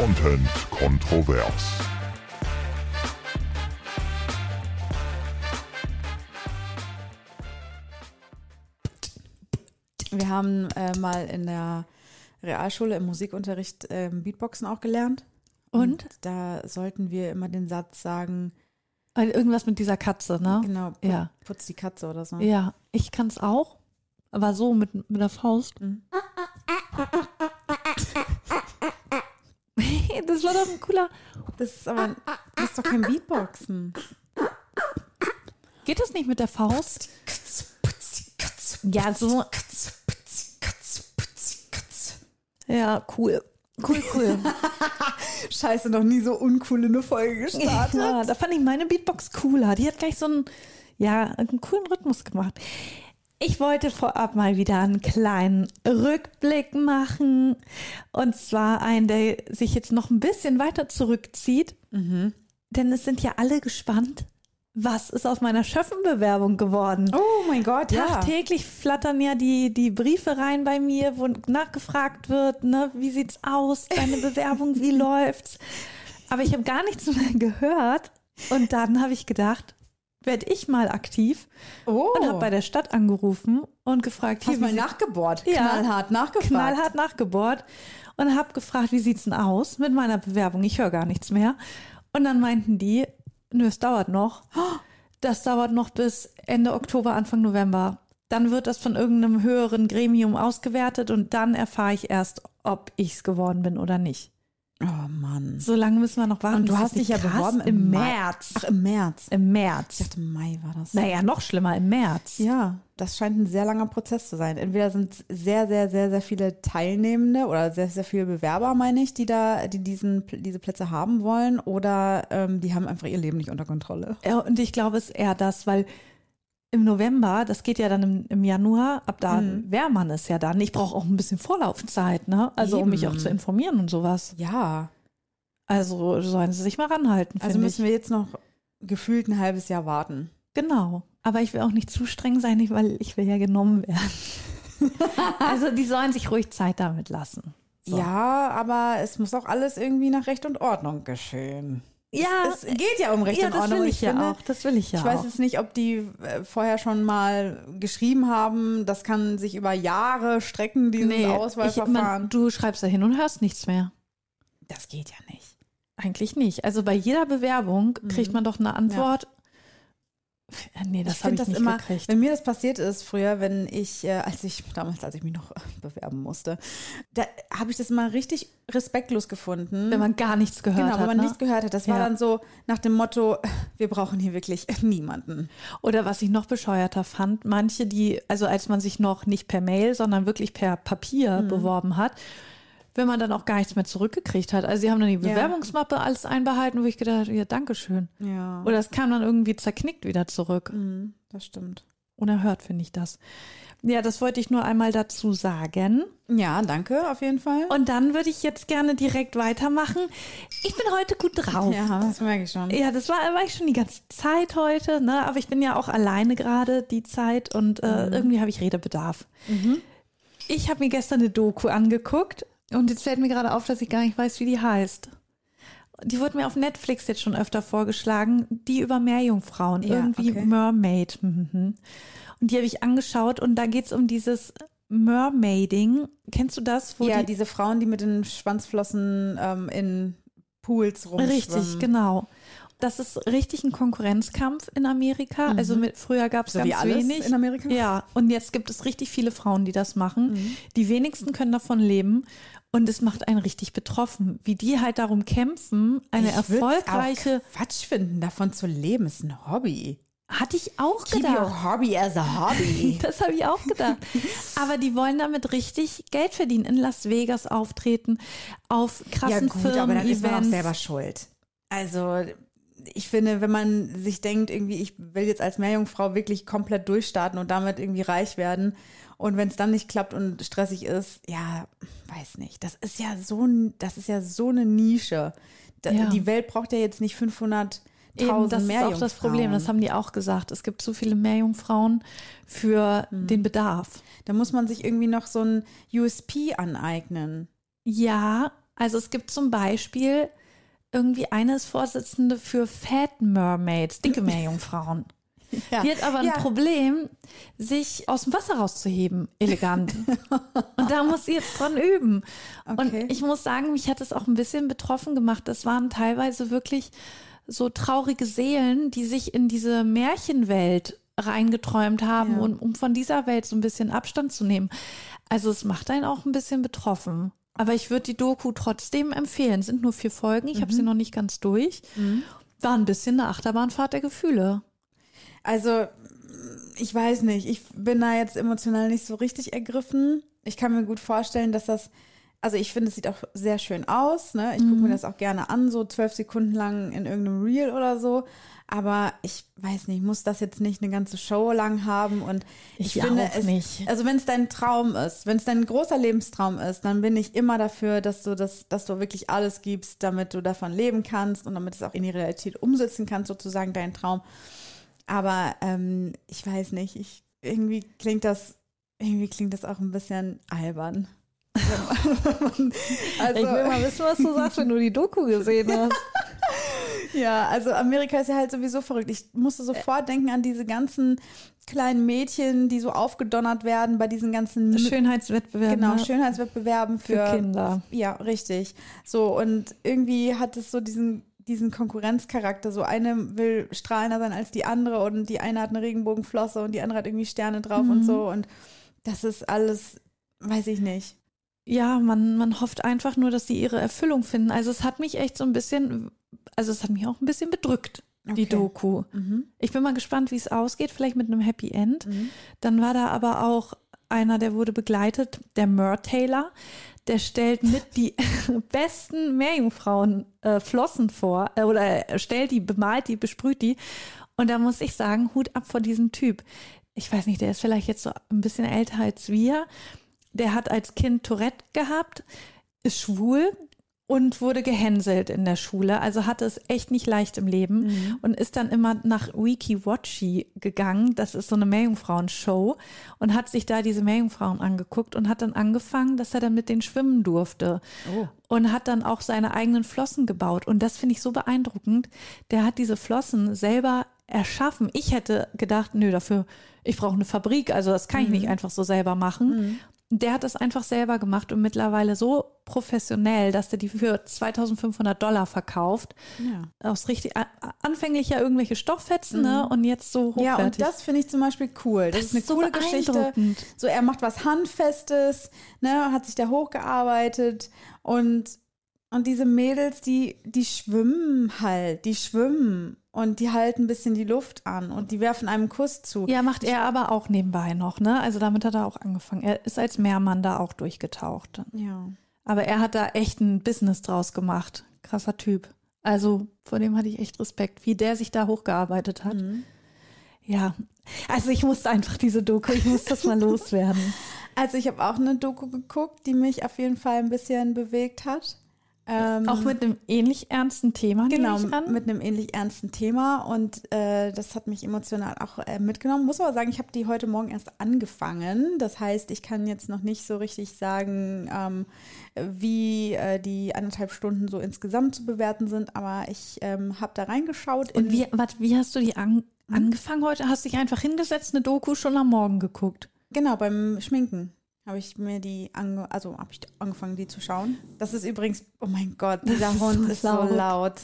Content kontrovers. Wir haben äh, mal in der Realschule im Musikunterricht ähm, Beatboxen auch gelernt. Und? Da sollten wir immer den Satz sagen, Also Irgendwas mit dieser Katze, ne? genau, pu Ja. putz die Katze oder so. Ja, ich kann es auch, aber so mit, mit der Faust. Mhm. Das war doch ein cooler. Das ist aber das ist doch kein Beatboxen. Geht das nicht mit der Faust? Ja, so. Ja, cool. Cool, cool. Scheiße, noch nie so uncool in eine Folge gestartet. ja, da fand ich meine Beatbox cooler. Die hat gleich so einen, ja, einen coolen Rhythmus gemacht. Ich wollte vorab mal wieder einen kleinen Rückblick machen. Und zwar einen, der sich jetzt noch ein bisschen weiter zurückzieht. Denn es sind ja alle gespannt, was ist aus meiner Schöffenbewerbung geworden. Oh mein Gott, ja. Tagtäglich flattern ja die, die Briefe rein bei mir, wo nachgefragt wird, ne, wie sieht's aus, deine Bewerbung, wie läuft's? Aber ich habe gar nichts mehr gehört. Und dann habe ich gedacht, werde ich mal aktiv Oh. und habe bei der Stadt angerufen und gefragt, Hast wie mal nachgebohrt, Ja. knallhart nachgefragt. knallhart nachgebohrt und habe gefragt, wie sieht's denn aus mit meiner Bewerbung? Ich höre gar nichts mehr. Und dann meinten die, nö, es dauert noch. Das dauert noch bis Ende Oktober, Anfang November. Dann wird das von irgendeinem höheren Gremium ausgewertet und dann erfahre ich erst, ob ich's geworden bin oder nicht. Oh Mann. So lange müssen wir noch warten. Und du hast dich ja beworben im Mai. März. Ach, im März. Im Ich März. dachte, Mai war das. Naja, noch schlimmer, im März. Ja, das scheint ein sehr langer Prozess zu sein. Entweder sind es sehr, sehr, sehr, sehr viele Teilnehmende oder sehr, sehr viele Bewerber, meine ich, die da, die diesen, diese Plätze haben wollen, oder ähm, die haben einfach ihr Leben nicht unter Kontrolle. Ja, und ich glaube, es ist eher das, weil im November, das geht ja dann im, im Januar, ab da Mhm. wäre man es ja dann. Ich brauche auch ein bisschen Vorlaufzeit, ne? Also um mich Eben. auch zu informieren und sowas. Ja, Also sollen sie sich mal ranhalten, also müssen ich. wir jetzt noch gefühlt ein halbes Jahr warten. Genau. Aber ich will auch nicht zu streng sein, weil ich will ja genommen werden. also die sollen sich ruhig Zeit damit lassen. So. Ja, aber es muss auch alles irgendwie nach Recht und Ordnung geschehen. Ja, Es geht ja um Recht ja und das Ordnung. will ich, ja finde, auch. Das will ich ja Ich weiß auch. jetzt nicht, ob die äh, vorher schon mal geschrieben haben. Das kann sich über Jahre strecken, dieses ich, Auswahlverfahren. man, du schreibst da hin und hörst nichts mehr. das geht ja nicht. Eigentlich nicht. Also bei jeder Bewerbung kriegt man doch eine Antwort. Ja. Nee, das ich habe ich das nicht immer, gekriegt. wenn mir das passiert ist früher, wenn ich, äh, als ich, damals, als ich mich noch äh, bewerben musste, da habe ich das immer richtig respektlos gefunden. Wenn man gar nichts gehört genau, hat. wenn man ne? nichts gehört hat. Das war Ja. dann so nach dem Motto, wir brauchen hier wirklich niemanden. Oder was ich noch bescheuerter fand, manche, die, also als man sich noch nicht per Mail, sondern wirklich per Mhm. Papier beworben hat, wenn man dann auch gar nichts mehr zurückgekriegt hat. Also sie haben dann die Ja. Bewerbungsmappe alles einbehalten, wo ich gedacht habe, ja, Dankeschön. Ja, Oder es kam dann irgendwie zerknickt wieder zurück. Mhm, das stimmt. Unerhört finde ich das. Ja, das wollte ich nur einmal dazu sagen. Ja, danke auf jeden Fall. Und dann würde ich jetzt gerne direkt weitermachen. Ich bin heute gut drauf. ja, das merke ich schon. Ja, das war, war ich schon die ganze Zeit heute, ne? Aber ich bin ja auch alleine gerade die Zeit und äh, irgendwie habe ich Redebedarf. Ich habe mir gestern eine Doku angeguckt und jetzt fällt mir gerade auf, dass ich gar nicht weiß, wie die heißt. Die wurde mir auf Netflix jetzt schon öfter vorgeschlagen, die über Meerjungfrauen, Ja, irgendwie okay. Mermaid. mhm. Und die habe ich angeschaut und da geht es um dieses Mermaiding. Kennst du das? Wo ja, die, diese Frauen, die mit den Schwanzflossen ähm, in Pools rumschwimmen. Richtig, genau. Das ist richtig ein Konkurrenzkampf in Amerika. Also mit, früher gab es So ganz wenig. in Amerika? Ja, und jetzt gibt es richtig viele Frauen, die das machen. Die wenigsten können davon leben. Und es macht einen richtig betroffen, wie die halt darum kämpfen, eine Ich erfolgreiche. Auch Quatsch finden, davon zu leben, ist ein Hobby. Hatte ich auch Keep gedacht. your hobby as a hobby. Das habe ich auch gedacht. Aber die wollen damit richtig Geld verdienen, in Las Vegas auftreten, auf krassen ja gut, aber dann ist man auch selber schuld. Also ich finde, wenn man sich denkt, irgendwie, ich will jetzt als Meerjungfrau wirklich komplett durchstarten und damit irgendwie reich werden und wenn es dann nicht klappt und stressig ist, ja, weiß nicht. Das ist ja so, ein- das ist ja so eine Nische. Da, Ja. Die Welt braucht ja jetzt nicht 500 Eben, das ist auch das Problem. Das haben die auch gesagt. Es gibt zu viele Meerjungfrauen für Hm. den Bedarf. Da muss man sich irgendwie noch so ein USP aneignen. Ja, Also es gibt zum Beispiel irgendwie eine ist Vorsitzende für Fat Mermaids, dicke Meerjungfrauen. Ja. Die hat aber ein Ja. Problem, sich aus dem Wasser rauszuheben, elegant. und da muss sie jetzt dran üben. Okay. Und ich muss sagen, mich hat es auch ein bisschen betroffen gemacht. Das waren teilweise wirklich so traurige Seelen, die sich in diese Märchenwelt reingeträumt haben Ja. und um von dieser Welt so ein bisschen Abstand zu nehmen. Also es macht einen auch ein bisschen betroffen. Aber ich würde die Doku trotzdem empfehlen. Es sind nur vier Folgen. Ich habe sie noch nicht ganz durch. War ein bisschen eine Achterbahnfahrt der Gefühle. Also, ich weiß nicht. Ich bin da jetzt emotional nicht so richtig ergriffen. Ich kann mir gut vorstellen, dass das, also ich finde, es sieht auch sehr schön aus. Ne? Ich gucke mir das auch gerne an, so zwölf Sekunden lang in irgendeinem Reel oder so. Aber ich weiß nicht, muss das jetzt nicht eine ganze Show lang haben. Und ich, Ich finde auch es, nicht. also wenn es dein Traum ist, wenn es dein großer Lebenstraum ist, dann bin ich immer dafür, dass du das, dass du wirklich alles gibst, damit du davon leben kannst und damit es auch in die Realität umsetzen kannst, sozusagen dein Traum. Aber ähm, ich weiß nicht, ich, irgendwie klingt das, irgendwie klingt das auch ein bisschen albern. also, ich will mal wissen, was du sagst, wenn du die Doku gesehen hast. Ja, also Amerika ist ja halt sowieso verrückt. Ich musste sofort denken an diese ganzen kleinen Mädchen, die so aufgedonnert werden bei diesen ganzen Schönheitswettbewerb. genau? Schönheitswettbewerben für, für Kinder. Ja, richtig. So, und irgendwie hat es so diesen, diesen Konkurrenzcharakter. So eine will strahlender sein als die andere und die eine hat eine Regenbogenflosse und die andere hat irgendwie Sterne drauf Mhm. und so. Und das ist alles, weiß ich nicht. Ja, man, man hofft einfach nur, dass sie ihre Erfüllung finden. Also es hat mich echt so ein bisschen, also es hat mich auch ein bisschen bedrückt, die Okay. Doku. Mhm. Ich bin mal gespannt, wie es ausgeht, vielleicht mit einem Happy End. Dann war da aber auch einer, der wurde begleitet, der Mer Taylor. Der stellt mit die besten Meerjungfrauen äh, Flossen vor äh, oder er stellt die, bemalt die, besprüht die. Und da muss ich sagen, Hut ab vor diesem Typ. Ich weiß nicht, der ist vielleicht jetzt so ein bisschen älter als wir. Der hat als Kind Tourette gehabt, ist schwul und wurde gehänselt in der Schule. Also hatte es echt nicht leicht im Leben und ist dann immer nach Wiki Watchy gegangen. Das ist so eine Meerjungfrauen-Show und hat sich da diese Meerjungfrauen angeguckt und hat dann angefangen, dass er dann mit denen schwimmen durfte. Oh. Und hat dann auch seine eigenen Flossen gebaut. Und das finde ich so beeindruckend. Der hat diese Flossen selber erschaffen. Ich hätte gedacht, nö, dafür, ich brauche eine Fabrik. Also das kann ich nicht einfach so selber machen. Der hat das einfach selber gemacht und mittlerweile so professionell, dass der die für 2500 Dollar verkauft. Ja. Aus richtig, anfänglich ja irgendwelche Stofffetzen, ne? Und jetzt so hochwertig. Ja, und das finde ich zum Beispiel cool. Das, Das ist eine ist so coole Geschichte. So, er macht was Handfestes, ne, hat sich da hochgearbeitet und, und diese Mädels, die, die schwimmen halt, die schwimmen und die halten ein bisschen die Luft an und die werfen einem Kuss zu. Ja, macht er aber auch nebenbei noch, ne? Also damit hat er auch angefangen. Er ist als Meermann da auch durchgetaucht. Ja. Aber er hat da echt ein Business draus gemacht. Krasser Typ. Also vor dem hatte ich echt Respekt, wie der sich da hochgearbeitet hat. Ja, also ich musste einfach diese Doku, ich muss das mal loswerden. Also ich habe auch eine Doku geguckt, die mich auf jeden Fall ein bisschen bewegt hat. Ähm, Auch mit einem ähnlich ernsten Thema, Genau, mit einem ähnlich ernsten Thema und äh, das hat mich emotional auch äh, mitgenommen. Muss aber sagen, ich habe die heute Morgen erst angefangen. Das heißt, ich kann jetzt noch nicht so richtig sagen, ähm, wie äh, die anderthalb Stunden so insgesamt zu bewerten sind, aber ich ähm, habe da reingeschaut. Und wie, wat, wie hast du die an, angefangen heute? Hast dich einfach hingesetzt, eine Doku schon am Morgen geguckt? Genau, beim Schminken habe ich mir die, ange also habe ich angefangen, die zu schauen. Das ist übrigens, oh mein Gott, dieser ist Hund so ist laut. so laut.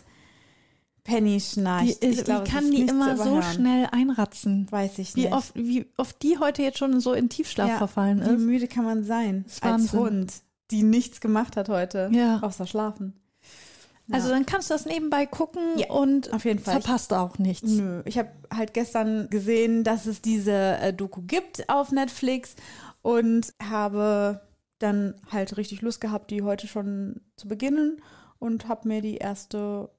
Penny Die, schnarcht. ist, ich glaube, die kann die immer so schnell einratzen. Weiß ich Wie nicht. oft, wie oft die heute jetzt schon so in Tiefschlaf Ja, verfallen Wie ist. müde kann man sein als. Hund, die nichts gemacht hat heute, Ja. außer schlafen. Also dann kannst du das nebenbei gucken Ja, und auf jeden Fall. verpasst auch nichts. Nö, ich habe halt gestern gesehen, dass es diese äh, Doku gibt auf Netflix und habe dann halt richtig Lust gehabt, die heute schon zu beginnen und habe mir die erste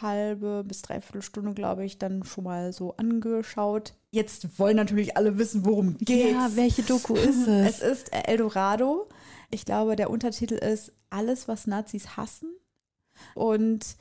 halbe bis dreiviertel Stunde, glaube ich, dann schon mal so angeschaut. Jetzt wollen natürlich alle wissen, worum geht's. Ja, welche Doku ist es? Es ist Eldorado. Ich glaube, der Untertitel ist Alles, was Nazis hassen. Und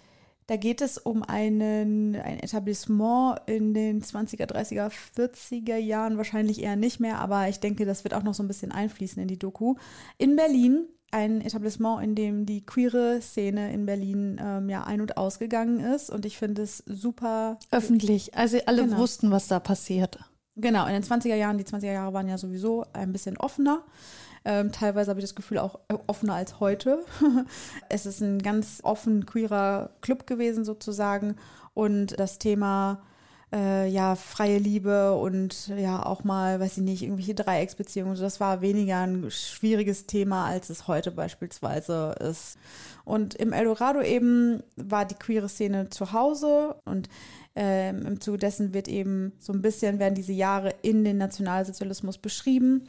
Da geht es um einen, ein Etablissement in den 20er, 30er, 40er Jahren, wahrscheinlich eher nicht mehr, aber ich denke, das wird auch noch so ein bisschen einfließen in die Doku. In Berlin, ein Etablissement, in dem die queere Szene in Berlin ähm, ja ein- und ausgegangen ist. Und ich finde es super. Öffentlich. Also alle Genau. wussten, was da passiert. Genau, in den 20er Jahren, die 20er Jahre waren ja sowieso ein bisschen offener. Ähm, teilweise habe ich das Gefühl auch äh, offener als heute. es ist ein ganz offen queerer Club gewesen sozusagen und das Thema äh, ja freie Liebe und ja auch mal, weiß ich nicht, irgendwelche Dreiecksbeziehungen, das war weniger ein schwieriges Thema, als es heute beispielsweise ist. Und im Eldorado eben war die queere Szene zu Hause und ähm, im Zuge dessen wird eben so ein bisschen, werden diese Jahre in den Nationalsozialismus beschrieben.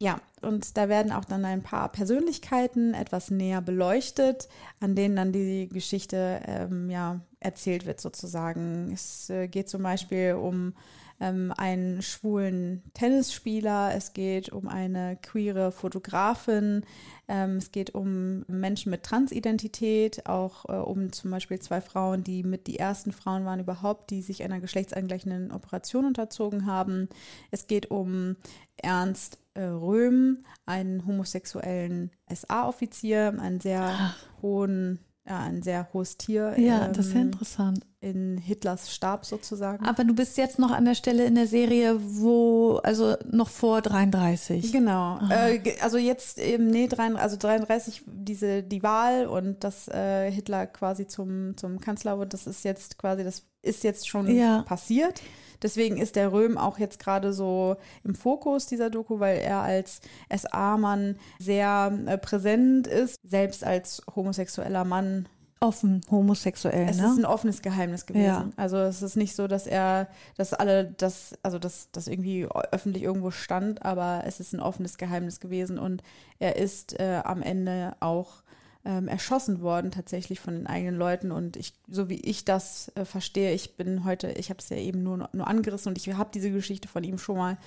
Ja, und da werden auch dann ein paar Persönlichkeiten etwas näher beleuchtet, an denen dann die Geschichte ähm, ja, erzählt wird sozusagen. Es äh, geht zum Beispiel um ähm, einen schwulen Tennisspieler, es geht um eine queere Fotografin, ähm, es geht um Menschen mit Transidentität, auch äh, um zum Beispiel zwei Frauen, die mit die ersten Frauen waren überhaupt, die sich einer geschlechtsangleichenden Operation unterzogen haben. Es geht um Ernst Röhm, einen homosexuellen SA-Offizier, einen sehr hohen, ja, ein sehr hohes Tier Ja, das ist ja ähm, interessant. in Hitlers Stab sozusagen. Aber du bist jetzt noch an der Stelle in der Serie, wo, also noch vor 33. Genau. Äh, also jetzt eben, nee, 33, also 33, diese, die Wahl und dass äh, Hitler quasi zum, zum Kanzler wird, das ist jetzt quasi, das ist jetzt schon Ja. passiert. Deswegen ist der Röhm auch jetzt gerade so im Fokus dieser Doku, weil er als SA-Mann sehr äh, präsent ist, selbst als homosexueller Mann Offen homosexuell, es ne? ist ein offenes Geheimnis gewesen. Ja. Also es ist nicht so, dass er, dass alle das, also dass das irgendwie öffentlich irgendwo stand, aber es ist ein offenes Geheimnis gewesen und er ist äh, am Ende auch ähm, erschossen worden tatsächlich von den eigenen Leuten und ich, so wie ich das äh, verstehe, ich bin heute, ich habe es ja eben nur, nur angerissen und ich habe diese Geschichte von ihm schon mal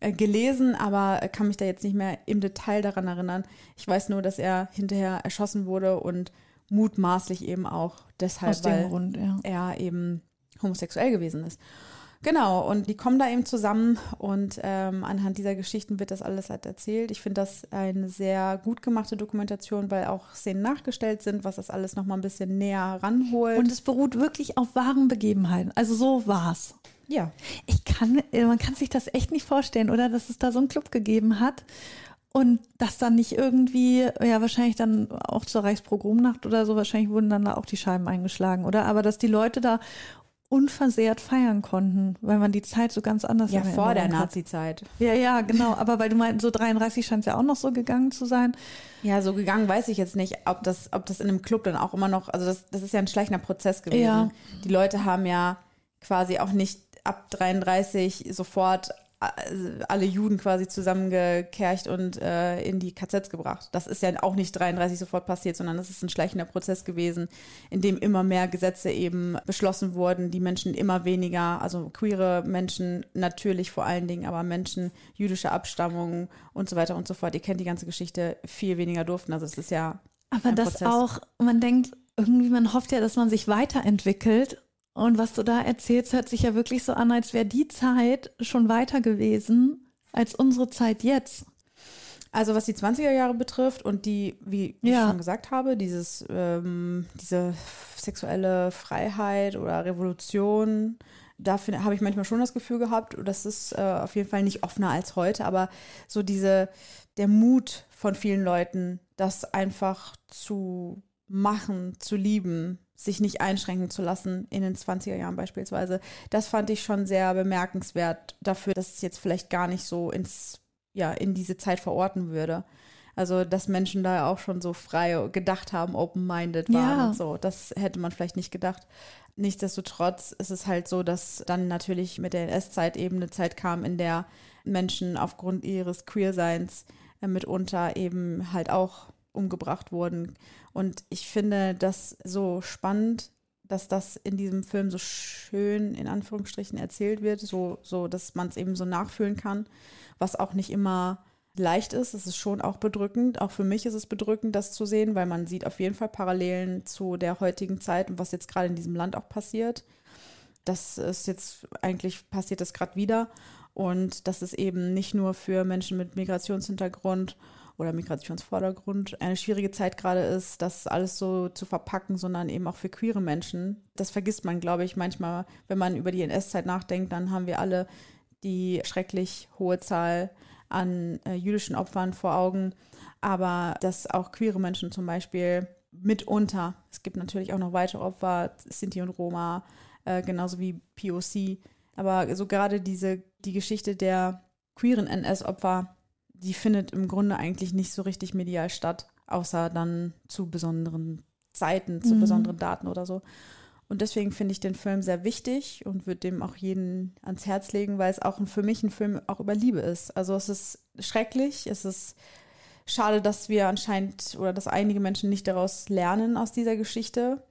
äh, gelesen, aber kann mich da jetzt nicht mehr im Detail daran erinnern. Ich weiß nur, dass er hinterher erschossen wurde und mutmaßlich eben auch deshalb, weil Grund, ja. er eben homosexuell gewesen ist. Genau, und die kommen da eben zusammen und ähm, anhand dieser Geschichten wird das alles halt erzählt. Ich finde das eine sehr gut gemachte Dokumentation, weil auch Szenen nachgestellt sind, was das alles nochmal ein bisschen näher ranholt. Und es beruht wirklich auf wahren Begebenheiten. Also so war's. ja, Ich kann, äh, man kann sich das echt nicht vorstellen, oder? Dass es da so einen Club gegeben hat und dass dann nicht irgendwie, ja, wahrscheinlich dann auch zur Reichspogromnacht oder so, wahrscheinlich wurden dann da auch die Scheiben eingeschlagen, oder? Aber dass die Leute da unversehrt feiern konnten, weil man die Zeit so ganz anders ja vor der. Nazi-Zeit. Ja, ja, genau. Aber weil du meinst, so 33 scheint es ja auch noch so gegangen zu sein. Ja, so gegangen weiß ich jetzt nicht, ob das, ob das in einem Club dann auch immer noch, also das, das ist ja ein schleichender Prozess gewesen. Ja. Die Leute haben ja quasi auch nicht ab 33 sofort alle Juden quasi zusammengekercht und äh, in die KZs gebracht. Das ist ja auch nicht 33 sofort passiert, sondern das ist ein schleichender Prozess gewesen, in dem immer mehr Gesetze eben beschlossen wurden, die Menschen immer weniger, also queere Menschen natürlich vor allen Dingen, aber Menschen jüdischer Abstammung und so weiter und so fort. Ihr kennt die ganze Geschichte, viel weniger durften. Also es ist ja Aber das Prozess. auch, man denkt, irgendwie, man hofft ja, dass man sich weiterentwickelt. Und was du da erzählst, hört sich ja wirklich so an, als wäre die Zeit schon weiter gewesen als unsere Zeit jetzt. Also was die 20er Jahre betrifft und die, wie ich Ja. schon gesagt habe, dieses, ähm, diese sexuelle Freiheit oder Revolution, dafür habe ich manchmal schon das Gefühl gehabt, das ist äh, auf jeden Fall nicht offener als heute, aber so diese, der Mut von vielen Leuten, das einfach zu machen, zu lieben, sich nicht einschränken zu lassen in den 20er Jahren beispielsweise, das fand ich schon sehr bemerkenswert dafür, dass es jetzt vielleicht gar nicht so ins ja, in diese Zeit verorten würde. Also, dass Menschen da auch schon so frei gedacht haben, open-minded waren Ja. und so. Das hätte man vielleicht nicht gedacht. Nichtsdestotrotz ist es halt so, dass dann natürlich mit der NS-Zeit eben eine Zeit kam, in der Menschen aufgrund ihres Queerseins äh, mitunter eben halt auch umgebracht wurden. Und ich finde das so spannend, dass das in diesem Film so schön in Anführungsstrichen erzählt wird, so, so dass man es eben so nachfühlen kann, was auch nicht immer leicht ist. Es ist schon auch bedrückend. Auch für mich ist es bedrückend, das zu sehen, weil man sieht auf jeden Fall Parallelen zu der heutigen Zeit und was jetzt gerade in diesem Land auch passiert. Das ist jetzt eigentlich passiert das gerade wieder. Und dass es eben nicht nur für Menschen mit Migrationshintergrund oder Migrationsvordergrund eine schwierige Zeit gerade ist, das alles so zu verpacken, sondern eben auch für queere Menschen. Das vergisst man, glaube ich, manchmal, wenn man über die NS-Zeit nachdenkt, dann haben wir alle die schrecklich hohe Zahl an äh, jüdischen Opfern vor Augen, aber dass auch queere Menschen zum Beispiel mitunter, es gibt natürlich auch noch weitere Opfer, Sinti und Roma, äh, genauso wie POC, aber so gerade diese, die Geschichte der queeren NS-Opfer, die findet im Grunde eigentlich nicht so richtig medial statt, außer dann zu besonderen Zeiten, zu mhm. besonderen Daten oder so. Und deswegen finde ich den Film sehr wichtig und würde dem auch jeden ans Herz legen, weil es auch für mich ein Film auch über Liebe ist. Also es ist schrecklich, es ist schade, dass wir anscheinend oder dass einige Menschen nicht daraus lernen aus dieser Geschichte.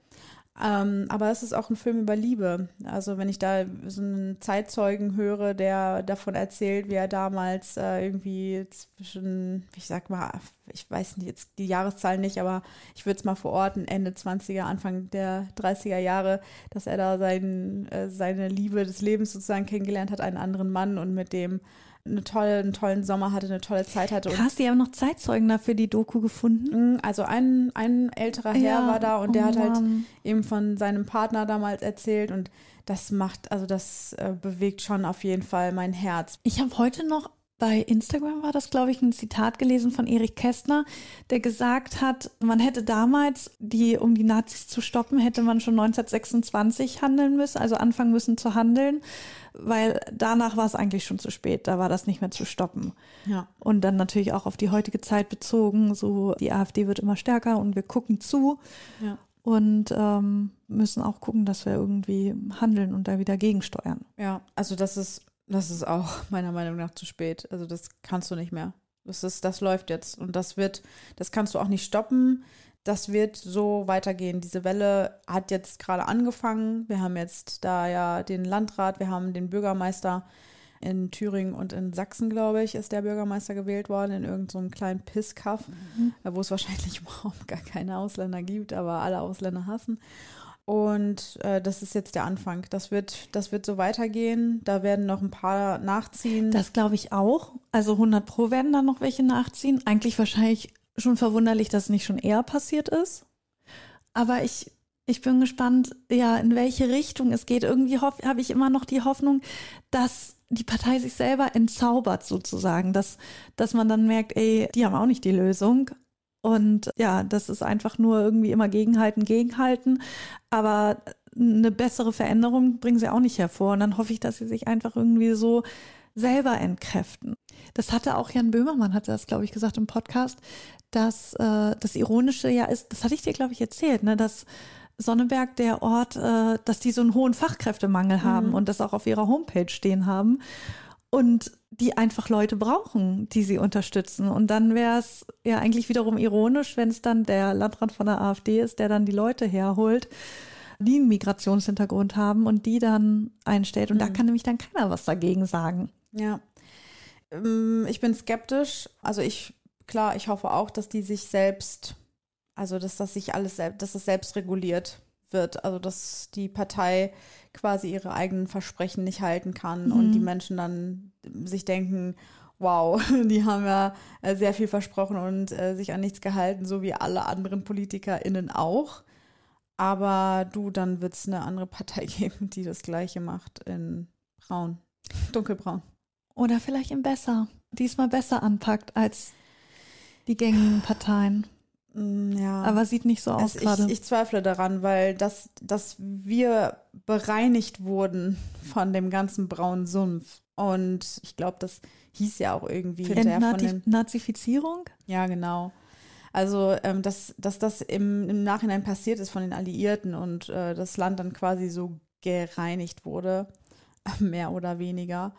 Ähm, aber es ist auch ein Film über Liebe. Also wenn ich da so einen Zeitzeugen höre, der davon erzählt, wie er damals äh, irgendwie zwischen, ich sag mal, ich weiß nicht jetzt die Jahreszahlen nicht, aber ich würde es mal verorten, Ende 20er, Anfang der 30er Jahre, dass er da sein, äh, seine Liebe des Lebens sozusagen kennengelernt hat, einen anderen Mann und mit dem eine tolle, einen tollen Sommer hatte, eine tolle Zeit hatte. Krass, die haben noch Zeitzeugen dafür die Doku gefunden. Mhm, also ein, ein älterer Herr ja, war da und oh der hat halt eben von seinem Partner damals erzählt und das macht, also das äh, bewegt schon auf jeden Fall mein Herz. Ich habe heute noch bei Instagram war das, glaube ich, ein Zitat gelesen von Erich Kästner, der gesagt hat, man hätte damals, die, um die Nazis zu stoppen, hätte man schon 1926 handeln müssen, also anfangen müssen zu handeln, weil danach war es eigentlich schon zu spät, da war das nicht mehr zu stoppen. Ja. Und dann natürlich auch auf die heutige Zeit bezogen, so die AfD wird immer stärker und wir gucken zu. Ja und ähm, müssen auch gucken, dass wir irgendwie handeln und da wieder gegensteuern. Ja, also das ist das ist auch meiner Meinung nach zu spät. Also das kannst du nicht mehr. Das ist, das läuft jetzt und das wird, das kannst du auch nicht stoppen. Das wird so weitergehen. Diese Welle hat jetzt gerade angefangen. Wir haben jetzt da ja den Landrat, wir haben den Bürgermeister in Thüringen und in Sachsen, glaube ich, ist der Bürgermeister gewählt worden, in irgendeinem so kleinen Pisskaff, mhm. wo es wahrscheinlich überhaupt gar keine Ausländer gibt, aber alle Ausländer hassen. Und äh, das ist jetzt der Anfang. Das wird, das wird so weitergehen. Da werden noch ein paar nachziehen. Das glaube ich auch. Also 100 Pro werden dann noch welche nachziehen. Eigentlich wahrscheinlich schon verwunderlich, dass es nicht schon eher passiert ist. Aber ich, ich bin gespannt, ja, in welche Richtung es geht. Irgendwie habe ich immer noch die Hoffnung, dass die Partei sich selber entzaubert sozusagen, dass, dass man dann merkt, ey, die haben auch nicht die Lösung, und ja, das ist einfach nur irgendwie immer gegenhalten, gegenhalten. Aber eine bessere Veränderung bringen sie auch nicht hervor. Und dann hoffe ich, dass sie sich einfach irgendwie so selber entkräften. Das hatte auch Jan Böhmermann, hatte das, glaube ich, gesagt im Podcast, dass äh, das Ironische ja ist, das hatte ich dir, glaube ich, erzählt, ne, dass Sonneberg der Ort, äh, dass die so einen hohen Fachkräftemangel haben mhm. und das auch auf ihrer Homepage stehen haben und die einfach Leute brauchen, die sie unterstützen. Und dann wäre es ja eigentlich wiederum ironisch, wenn es dann der Landrat von der AfD ist, der dann die Leute herholt, die einen Migrationshintergrund haben und die dann einstellt. Und mhm. da kann nämlich dann keiner was dagegen sagen. Ja. Ähm, ich bin skeptisch. Also ich, klar, ich hoffe auch, dass die sich selbst, also dass das sich alles selbst, dass es selbst reguliert wird. Also dass die Partei quasi ihre eigenen Versprechen nicht halten kann mhm. und die Menschen dann sich denken, wow, die haben ja äh, sehr viel versprochen und äh, sich an nichts gehalten, so wie alle anderen PolitikerInnen auch. Aber du, dann wird es eine andere Partei geben, die das Gleiche macht in braun, dunkelbraun. Oder vielleicht in besser, diesmal besser anpackt als die gängigen Parteien. Mm, ja. Aber sieht nicht so aus gerade. Ich, ich, zweifle daran, weil das, dass wir bereinigt wurden von dem ganzen braunen Sumpf. Und ich glaube, das hieß ja auch irgendwie hinterher von den, Nazifizierung? Ja, genau. Also, ähm, dass, dass das im, im Nachhinein passiert ist von den Alliierten und äh, das Land dann quasi so gereinigt wurde, mehr oder weniger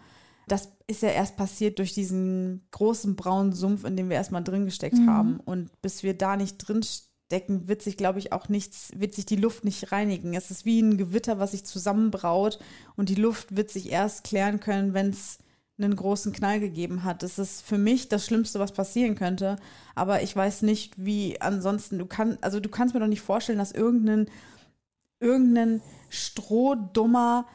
das ist ja erst passiert durch diesen großen braunen Sumpf, in dem wir erstmal drin gesteckt mhm. haben. Und bis wir da nicht drin stecken, wird sich, glaube ich, auch nichts, wird sich die Luft nicht reinigen. Es ist wie ein Gewitter, was sich zusammenbraut und die Luft wird sich erst klären können, wenn es einen großen Knall gegeben hat. Das ist für mich das Schlimmste, was passieren könnte. Aber ich weiß nicht, wie ansonsten, du kannst, also du kannst mir doch nicht vorstellen, dass irgendein, irgendein strohdummer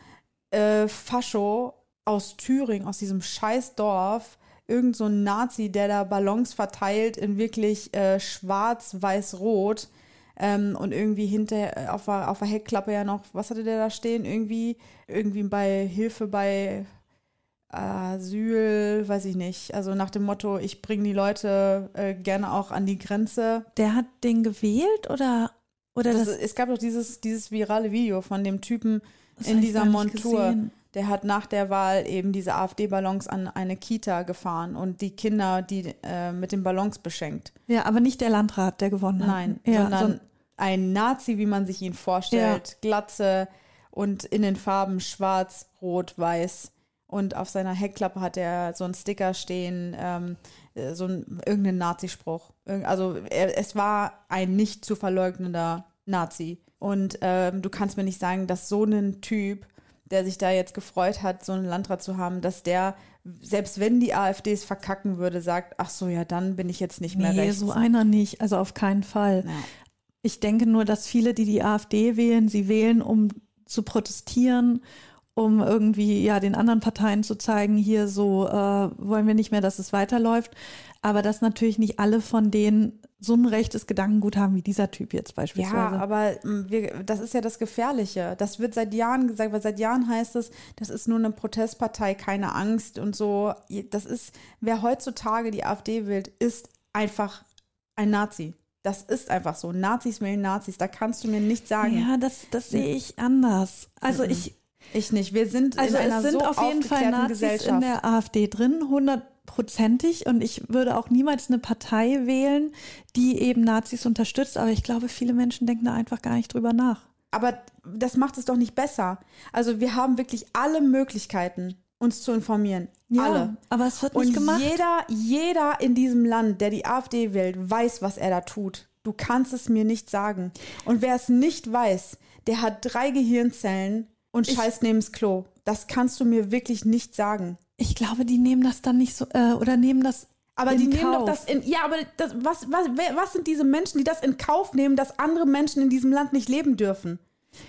äh, Fascho aus Thüringen, aus diesem scheiß Dorf, irgend so ein Nazi, der da Ballons verteilt in wirklich äh, schwarz, weiß, rot ähm, und irgendwie hinter äh, auf der, auf der Heckklappe ja noch, was hatte der da stehen? Irgendwie, irgendwie bei Hilfe bei Asyl, weiß ich nicht. Also nach dem Motto, ich bringe die Leute äh, gerne auch an die Grenze. Der hat den gewählt oder oder Das, das, es gab doch dieses, dieses virale Video von dem Typen in dieser Montur. gesehen. Der hat nach der Wahl eben diese AfD-Ballons an eine Kita gefahren und die Kinder, die äh, mit den Ballons beschenkt. Ja, aber nicht der Landrat, der gewonnen hat. Nein, ja, sondern so- ein Nazi, wie man sich ihn vorstellt. Glatze und in den Farben schwarz, rot, weiß. Und auf seiner Heckklappe hat er so einen Sticker stehen, ähm, äh, so ein, irgendeinen Nazispruch. Also er, es war ein nicht zu verleugnender Nazi. Und ähm, du kannst mir nicht sagen, dass so ein Typ, der sich da jetzt gefreut hat, so einen Landrat zu haben, dass der, selbst wenn die AfD es verkacken würde, sagt, ach so, ja, dann bin ich jetzt nicht mehr nee, rechts. so einer nicht, also auf keinen Fall. Ja. Ich denke nur, dass viele, die die AfD wählen, sie wählen, um zu protestieren, um irgendwie ja den anderen Parteien zu zeigen, hier so äh, wollen wir nicht mehr, dass es weiterläuft. Aber dass natürlich nicht alle von denen so ein rechtes Gedankengut haben wie dieser Typ jetzt beispielsweise. Ja, aber mm, wir, das ist ja das Gefährliche. Das wird seit Jahren gesagt, weil seit Jahren heißt es, das ist nur eine Protestpartei, keine Angst und so. Das ist, wer heutzutage die AfD wählt, ist einfach ein Nazi. Das ist einfach so. Nazis wählen Nazis. Da kannst du mir nicht sagen. ja, das, das sehe ich anders. Also Mhm. ich, Ich nicht. Wir sind Also in einer es sind so auf jeden Fall Nazis in der AfD drin, hundertprozentig. Und ich würde auch niemals eine Partei wählen, die eben Nazis unterstützt. Aber ich glaube, viele Menschen denken da einfach gar nicht drüber nach. Aber das macht es doch nicht besser. Also wir haben wirklich alle Möglichkeiten, uns zu informieren. alle. aber es wird nicht Und gemacht. jeder, jeder in diesem Land, der die AfD wählt, weiß, was er da tut. Du kannst es mir nicht sagen. Und wer es nicht weiß, der hat drei Gehirnzellen und scheißt neben's Klo. Das kannst du mir wirklich nicht sagen. Ich glaube, die nehmen das dann nicht so, äh, oder nehmen das. Aber in die nehmen doch das in. Ja, aber das, was, was, wer, was sind diese Menschen, die das in Kauf nehmen, dass andere Menschen in diesem Land nicht leben dürfen?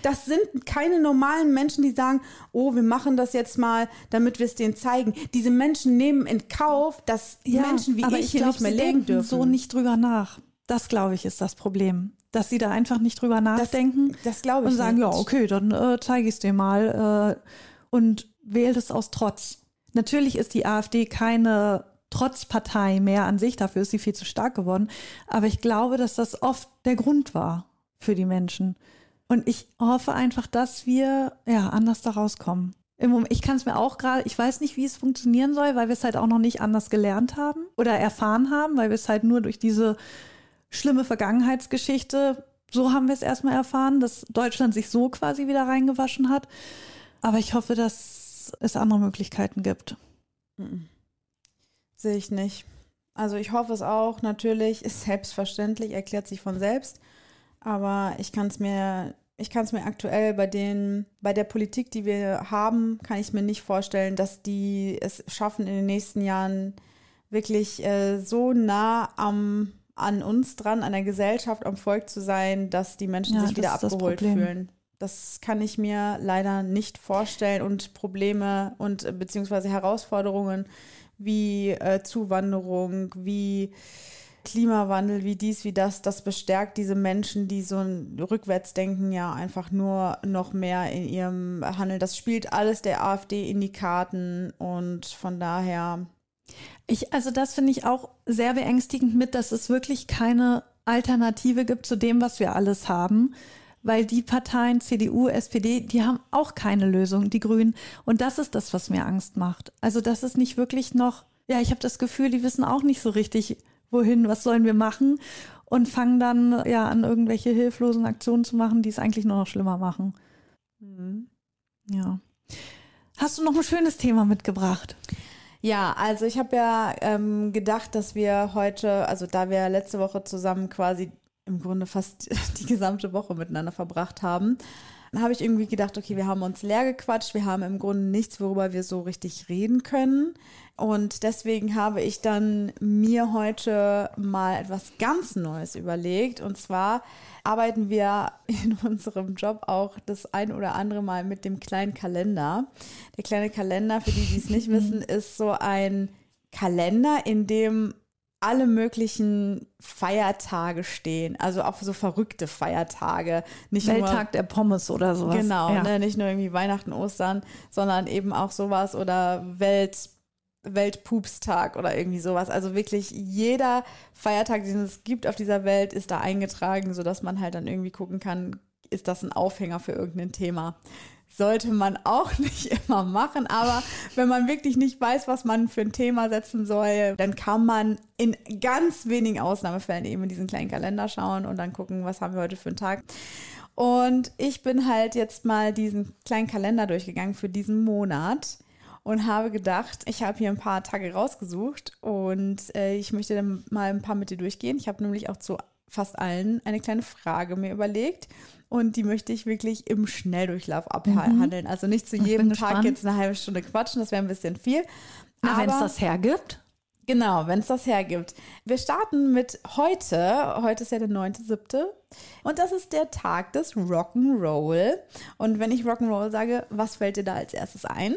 Das sind keine normalen Menschen, die sagen, oh, wir machen das jetzt mal, damit wir es denen zeigen. Diese Menschen nehmen in Kauf, dass Menschen wie aber ich, hier glaub, nicht mehr leben dürfen. so nicht drüber nach. Das, glaube ich, ist das Problem. Dass sie da einfach nicht drüber nachdenken das glaube ich und sagen, nicht. ja, okay, dann äh, zeige ich es dir mal äh, und wählt es aus Trotz. Natürlich ist die AfD keine Trotzpartei mehr an sich, dafür ist sie viel zu stark geworden. Aber ich glaube, dass das oft der Grund war für die Menschen. Und ich hoffe einfach, dass wir ja anders da rauskommen. Moment, ich kann es mir auch gerade, ich weiß nicht, wie es funktionieren soll, weil wir es halt auch noch nicht anders gelernt haben oder erfahren haben, weil wir es halt nur durch diese schlimme Vergangenheitsgeschichte, so haben wir es erstmal erfahren, dass Deutschland sich so quasi wieder reingewaschen hat. Aber ich hoffe, dass es andere Möglichkeiten gibt. Sehe ich nicht. Also ich hoffe es auch, natürlich, ist selbstverständlich, erklärt sich von selbst. Aber ich kann es mir, ich kann es mir aktuell bei den, bei der Politik, die wir haben, kann ich mir nicht vorstellen, dass die es schaffen, in den nächsten Jahren wirklich äh, so nah am, an uns dran, an der Gesellschaft, am Volk zu sein, dass die Menschen Ja, sich wieder abgeholt fühlen. Das kann ich mir leider nicht vorstellen und Probleme und äh, beziehungsweise Herausforderungen wie äh, Zuwanderung, wie Klimawandel, wie dies, wie das, das bestärkt diese Menschen, die so ein Rückwärtsdenken ja einfach nur noch mehr in ihrem Handeln. Das spielt alles der AfD in die Karten und von daher, Ich, also das finde ich auch sehr beängstigend mit, dass es wirklich keine Alternative gibt zu dem, was wir alles haben. Weil die Parteien, CDU, SPD, die haben auch keine Lösung, die Grünen. Und das ist das, was mir Angst macht. Also das ist nicht wirklich noch, ja, ich habe das Gefühl, die wissen auch nicht so richtig, wohin, was sollen wir machen. Und fangen dann ja an, irgendwelche hilflosen Aktionen zu machen, die es eigentlich nur noch schlimmer machen. Ja. Hast du noch ein schönes Thema mitgebracht? Ja, also ich habe ja ähm, gedacht, dass wir heute, also da wir letzte Woche zusammen quasi im Grunde fast die gesamte Woche miteinander verbracht haben, Dann habe ich irgendwie gedacht, okay, wir haben uns leer gequatscht, wir haben im Grunde nichts, worüber wir so richtig reden können. Und deswegen habe ich dann mir heute mal etwas ganz Neues überlegt. Und zwar arbeiten wir in unserem Job auch das ein oder andere Mal mit dem kleinen Kalender. Der kleine Kalender, für die, die es nicht wissen, ist so ein Kalender, in dem alle möglichen Feiertage stehen, also auch so verrückte Feiertage. Nicht Welttag nur, der Pommes oder sowas. Genau, ja. ne, nicht nur irgendwie Weihnachten, Ostern, sondern eben auch sowas oder Welt, Weltpupstag oder irgendwie sowas. Also wirklich jeder Feiertag, den es gibt auf dieser Welt, ist da eingetragen, sodass man halt dann irgendwie gucken kann, ist das ein Aufhänger für irgendein Thema sollte man auch nicht immer machen. Aber wenn man wirklich nicht weiß, was man für ein Thema setzen soll, dann kann man in ganz wenigen Ausnahmefällen eben in diesen kleinen Kalender schauen und dann gucken, was haben wir heute für einen Tag. Und ich bin halt jetzt mal diesen kleinen Kalender durchgegangen für diesen Monat und habe gedacht, ich habe hier ein paar Tage rausgesucht und äh, ich möchte dann mal ein paar mit dir durchgehen. Ich habe nämlich auch zu fast allen eine kleine Frage mir überlegt und die möchte ich wirklich im Schnelldurchlauf abhandeln. Mhm. Also nicht zu jedem Tag jetzt eine halbe Stunde quatschen, das wäre ein bisschen viel. Na, wenn es das hergibt. Genau, wenn es das hergibt. Wir starten mit heute. Heute ist ja der 9.7. Und das ist der Tag des Rock'n'Roll. Und wenn ich Rock'n'Roll sage, was fällt dir da als erstes ein?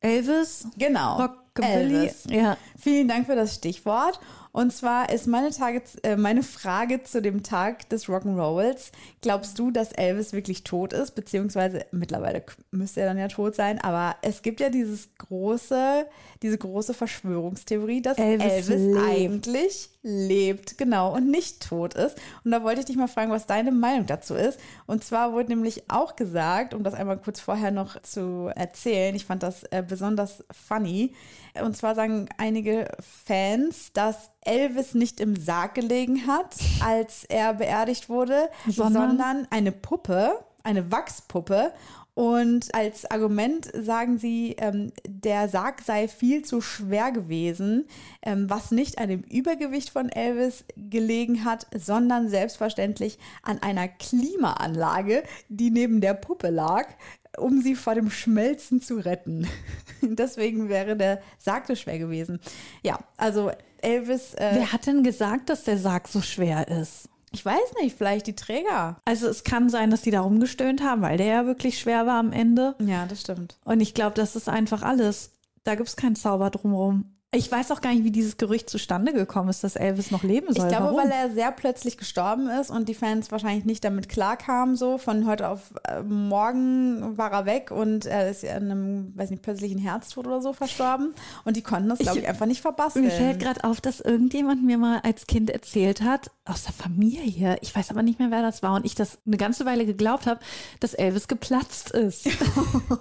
Elvis. Genau. Rockabilly. Elvis. Ja. Vielen Dank für das Stichwort. Und zwar ist meine, Tage, äh, meine Frage zu dem Tag des Rock'n'Rolls, glaubst du, dass Elvis wirklich tot ist? Beziehungsweise mittlerweile müsste er dann ja tot sein, aber es gibt ja dieses große, diese große Verschwörungstheorie, dass Elvis, Elvis eigentlich lebt, genau, und nicht tot ist. Und da wollte ich dich mal fragen, was deine Meinung dazu ist. Und zwar wurde nämlich auch gesagt, um das einmal kurz vorher noch zu erzählen, ich fand das äh, besonders funny, und zwar sagen einige Fans, dass Elvis nicht im Sarg gelegen hat, als er beerdigt wurde, sondern, sondern eine Puppe, eine Wachspuppe. Und als Argument sagen sie, ähm, der Sarg sei viel zu schwer gewesen, ähm, was nicht an dem Übergewicht von Elvis gelegen hat, sondern selbstverständlich an einer Klimaanlage, die neben der Puppe lag, um sie vor dem Schmelzen zu retten. Deswegen wäre der Sarg so schwer gewesen. Ja, also Elvis. Äh, Wer hat denn gesagt, dass der Sarg so schwer ist? Ich weiß nicht, vielleicht die Träger. Also es kann sein, dass die da rumgestöhnt haben, weil der ja wirklich schwer war am Ende. Ja, das stimmt. Und ich glaube, das ist einfach alles. Da gibt es keinen Zauber drumherum. Ich weiß auch gar nicht, wie dieses Gerücht zustande gekommen ist, dass Elvis noch leben soll. Ich glaube, Warum? weil er sehr plötzlich gestorben ist und die Fans wahrscheinlich nicht damit klarkamen, so von heute auf äh, morgen war er weg und er ist an einem, weiß nicht, plötzlichen Herztod oder so verstorben und die konnten das, glaube ich, einfach nicht verbasteln. Mir fällt gerade auf, dass irgendjemand mir mal als Kind erzählt hat, aus der Familie, ich weiß aber nicht mehr, wer das war und ich das eine ganze Weile geglaubt habe, dass Elvis geplatzt ist.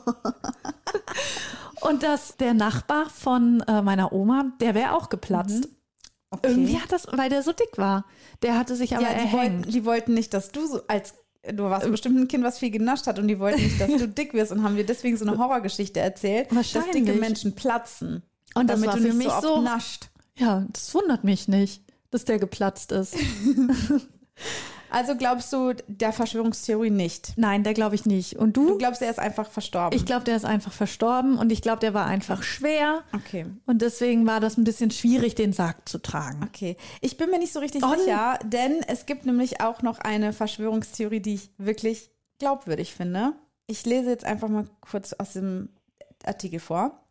Und dass der Nachbar von äh, meiner Oma, der wäre auch geplatzt. Mhm. Okay. Irgendwie hat das, weil der so dick war. Der hatte sich aber ja, die. Wollten, die wollten nicht, dass du so als du warst bestimmt ein Kind, was viel genascht hat und die wollten nicht, dass du dick wirst und haben dir deswegen so eine Horrorgeschichte erzählt, dass dicke Menschen platzen. Und damit du nicht so, so nascht. Ja, das wundert mich nicht, dass der geplatzt ist. Also glaubst du der Verschwörungstheorie nicht? Nein, der glaube ich nicht. Und du? Du glaubst, er ist einfach verstorben? Ich glaube, der ist einfach verstorben und ich glaube, der war einfach schwer. Okay. Und deswegen war das ein bisschen schwierig, den Sarg zu tragen. Okay. Ich bin mir nicht so richtig oh, sicher, denn es gibt nämlich auch noch eine Verschwörungstheorie, die ich wirklich glaubwürdig finde. Ich lese jetzt einfach mal kurz aus dem Artikel vor.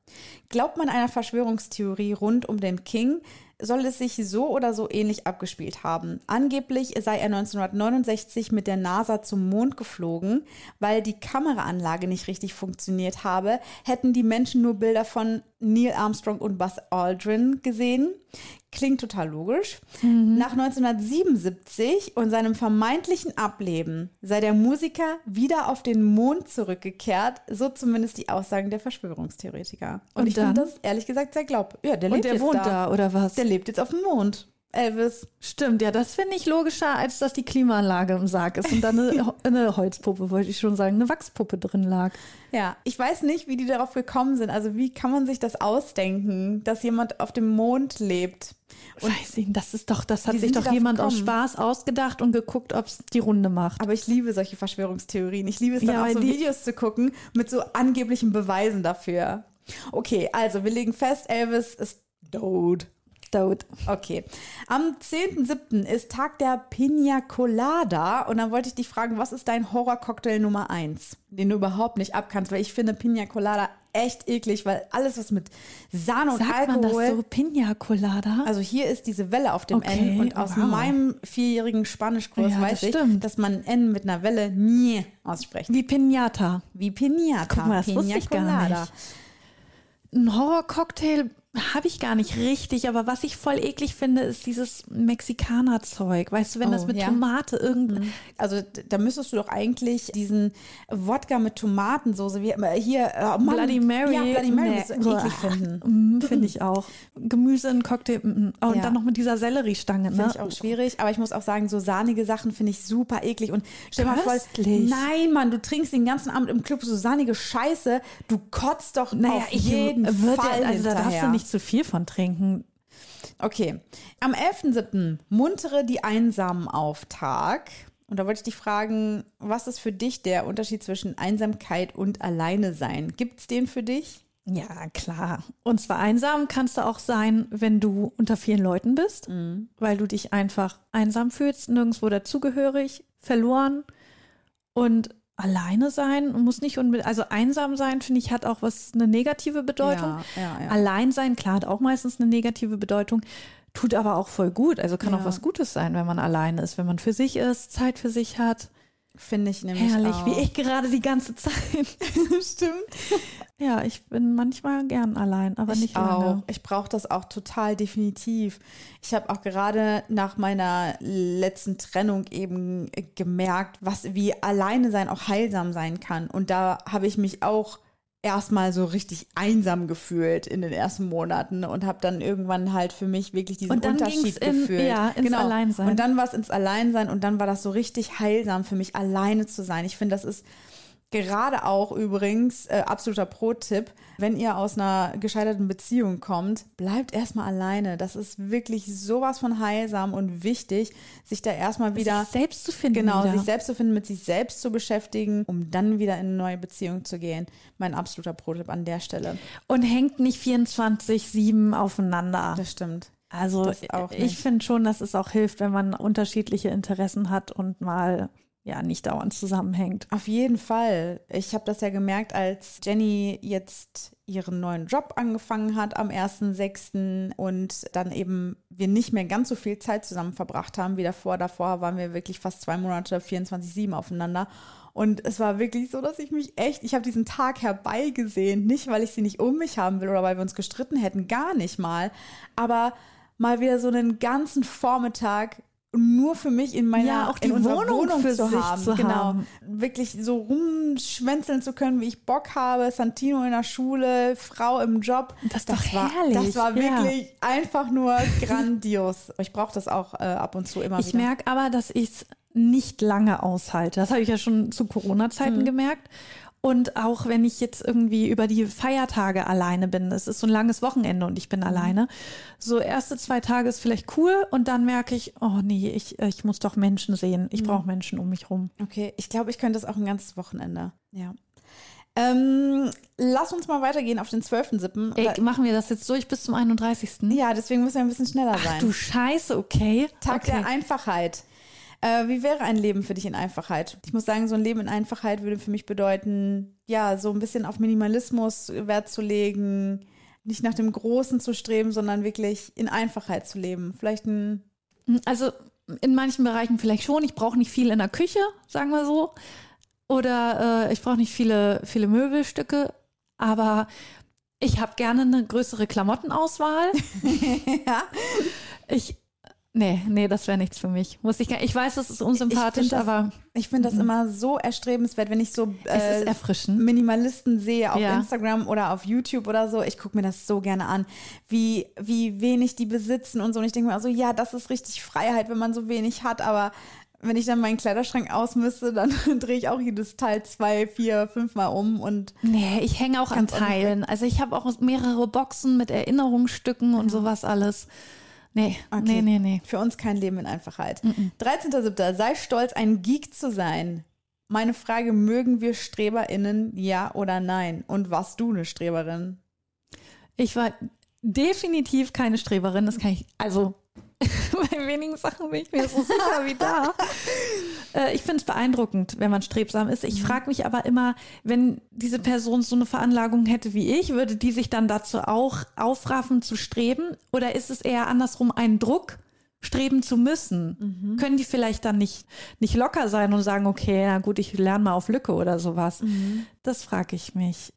Glaubt man einer Verschwörungstheorie rund um den King, soll es sich so oder so ähnlich abgespielt haben. Angeblich sei er 1969 mit der NASA zum Mond geflogen, weil die Kameraanlage nicht richtig funktioniert habe, hätten die Menschen nur Bilder von Neil Armstrong und Buzz Aldrin gesehen. Klingt total logisch. Mhm. Nach 1977 und seinem vermeintlichen Ableben sei der Musiker wieder auf den Mond zurückgekehrt, so zumindest die Aussagen der Verschwörungstheoretiker. Und, und ich finde das ehrlich gesagt sehr glaub. Ja, der und lebt der jetzt wohnt da. da. oder was? Der lebt jetzt auf dem Mond. Elvis. Stimmt, ja, das finde ich logischer, als dass die Klimaanlage im Sarg ist und dann eine, eine Holzpuppe, wollte ich schon sagen, eine Wachspuppe drin lag. Ja, ich weiß nicht, wie die darauf gekommen sind. Also wie kann man sich das ausdenken, dass jemand auf dem Mond lebt? Und Weiß ich, das ist doch, das hat sich doch jemand aus? Spaß ausgedacht und geguckt, ob es die Runde macht. Aber ich liebe solche Verschwörungstheorien. Ich liebe es dann Ja, auch so Videos zu gucken mit so angeblichen Beweisen dafür. Okay, also wir legen fest, Elvis ist tot. Tot. Okay. Am 10.7. ist Tag der Pina Colada. Und dann wollte ich dich fragen, was ist dein Horrorcocktail Nummer 1, den du überhaupt nicht abkannst? Weil ich finde Pina Colada echt eklig, weil alles, was mit Sahne und Sagt man das Alkohol. so? Pina Colada? Also hier ist diese Welle auf dem Okay, N und aus wow. meinem vierjährigen Spanischkurs Ja, das weiß ich, stimmt. dass man N mit einer Welle nie ausspricht. Wie Pinata. Wie Pinata. Guck mal, das Pina wusste ich gar Colada. nicht. Ein Horrorcocktail habe ich gar nicht richtig, aber was ich voll eklig finde, ist dieses Mexikaner-Zeug. Weißt du, wenn Oh, das mit ja. Tomate irgend. Also d- da müsstest du doch eigentlich diesen Wodka mit Tomatensoße, wie äh, hier, oh Mann, Bloody Mary. Ja, Bloody Mary, Nee. eklig Uah. finden. Mm, Finde ich auch. Gemüse in Cocktail. mm, mm. Oh, und Ja. dann noch mit dieser Selleriestange. Finde Ne? ich auch schwierig, aber ich muss auch sagen, so sahnige Sachen finde ich super eklig. Und stell mal vor, nein, Mann, du trinkst den ganzen Abend im Club so sahnige Scheiße, du kotzt doch Naja, auf jeden Fall also da darfst du hinterher. Nicht zu viel von trinken. Okay. Am 11.07. muntere die Einsamen auf Tag. Und da wollte ich dich fragen, was ist für dich der Unterschied zwischen Einsamkeit und Alleine sein? Gibt es den für dich? Ja, klar. Und zwar einsam kannst du auch sein, wenn du unter vielen Leuten bist, weil du dich einfach einsam fühlst, nirgendwo dazugehörig, verloren und alleine sein muss nicht unbedingt, also einsam sein, finde ich, hat auch was, eine negative Bedeutung. Ja, ja, ja. Allein sein, klar, hat auch meistens eine negative Bedeutung, tut aber auch voll gut. Also kann auch was Gutes sein, wenn man alleine ist, wenn man für sich ist, Zeit für sich hat. Finde ich nämlich Herrlich, auch. wie ich gerade die ganze Zeit. Stimmt. Ja, ich bin manchmal gern allein, aber Ich nicht auch. lange. Ich brauche das auch total definitiv. Ich habe auch gerade nach meiner letzten Trennung eben gemerkt, was wie alleine sein auch heilsam sein kann. Und da habe ich mich auch erstmal so richtig einsam gefühlt in den ersten Monaten und habe dann irgendwann halt für mich wirklich diesen Und dann Unterschied in- gefühlt. Genau. ja, ins Alleinsein. Und dann war es ins Alleinsein und dann war das so richtig heilsam für mich, alleine zu sein. Ich finde, das ist Gerade auch übrigens, äh, absoluter Pro-Tipp, wenn ihr aus einer gescheiterten Beziehung kommt, bleibt erstmal alleine. Das ist wirklich sowas von heilsam und wichtig, sich da erstmal wieder sich selbst zu finden. Genau, wieder. sich selbst zu finden, mit sich selbst zu beschäftigen, um dann wieder in eine neue Beziehung zu gehen. Mein absoluter Pro-Tipp an der Stelle. Und hängt nicht 24-7 aufeinander. Das stimmt. Also ich finde schon, dass es auch hilft, wenn man unterschiedliche Interessen hat und mal ja nicht dauernd zusammenhängt. Auf jeden Fall. Ich habe das ja gemerkt, als Jenny jetzt ihren neuen Job angefangen hat am 1.6. und dann eben wir nicht mehr ganz so viel Zeit zusammen verbracht haben wie davor. Davor waren wir wirklich fast zwei Monate 24-7 aufeinander. Und es war wirklich so, dass ich mich echt, ich habe diesen Tag herbeigesehen. Nicht, weil ich sie nicht um mich haben will oder weil wir uns gestritten hätten, gar nicht mal. Aber mal wieder so einen ganzen Vormittag nur für mich in meiner Ja, auch die Wohnung Wohnung für zu sich haben. zu genau. haben. Wirklich so rumschwänzeln zu können, wie ich Bock habe. Santino in der Schule, Frau im Job. Das ist doch war, herrlich, Das war ja. wirklich einfach nur grandios. Ich brauche das auch äh, ab und zu immer Ich wieder. merke aber, dass ich es nicht lange aushalte. Das habe ich ja schon zu Mhm. Corona-Zeiten gemerkt. Und auch wenn ich jetzt irgendwie über die Feiertage alleine bin, es ist so ein langes Wochenende und ich Mhm. bin alleine, so erste zwei Tage ist vielleicht cool und dann merke ich, oh nee, ich, ich muss doch Menschen sehen. Mhm. Ich brauche Menschen um mich rum. Okay, ich glaube, ich könnte das auch ein ganzes Wochenende. Ja. Ähm, lass uns mal weitergehen auf den 12.7. Ey, machen wir das jetzt durch bis zum 31. Ja, deswegen müssen wir ein bisschen schneller sein. Du Scheiße, okay. Tag okay. der Einfachheit. Äh, wie wäre ein Leben für dich in Einfachheit? Ich muss sagen, so ein Leben in Einfachheit würde für mich bedeuten, ja, so ein bisschen auf Minimalismus Wert zu legen, nicht nach dem Großen zu streben, sondern wirklich in Einfachheit zu leben. Vielleicht ein, Also in manchen Bereichen vielleicht schon. Ich brauche nicht viel in der Küche, sagen wir so. Oder äh, ich brauche nicht viele, viele Möbelstücke. Aber ich habe gerne eine größere Klamottenauswahl. ja, Ich Nee, nee, das wäre nichts für mich. Muss ich Ich weiß, es ist unsympathisch, ich das, aber ich finde das immer so erstrebenswert, wenn ich so es äh. Minimalisten sehe auf Ja. Instagram oder auf YouTube oder so. Ich gucke mir das so gerne an, wie, wie wenig die besitzen und so. Und ich denke mir also, ja, das ist richtig Freiheit, wenn man so wenig hat, aber wenn ich dann meinen Kleiderschrank ausmüsste, dann drehe ich auch jedes Teil zwei, vier, fünfmal um und Nee, ich hänge auch an. Teilen. Also ich habe auch mehrere Boxen mit Erinnerungsstücken und sowas alles. Nee, nee, nee, nee. Für uns kein Leben in Einfachheit. 13.07. Sei stolz, ein Geek zu sein. Meine Frage, mögen wir StreberInnen, ja oder nein? Und warst du eine Streberin? Ich war definitiv keine Streberin, das kann ich, also bei wenigen Sachen bin ich mir so sicher wie da. Äh, Ich finde es beeindruckend, wenn man strebsam ist. Ich frage mich aber immer, wenn diese Person so eine Veranlagung hätte wie ich, würde die sich dann dazu auch aufraffen zu streben? Oder ist es eher andersrum ein Druck, streben zu müssen? Können die vielleicht dann nicht, nicht locker sein und sagen, okay, na gut, ich lerne mal auf Lücke oder sowas? Das frage ich mich.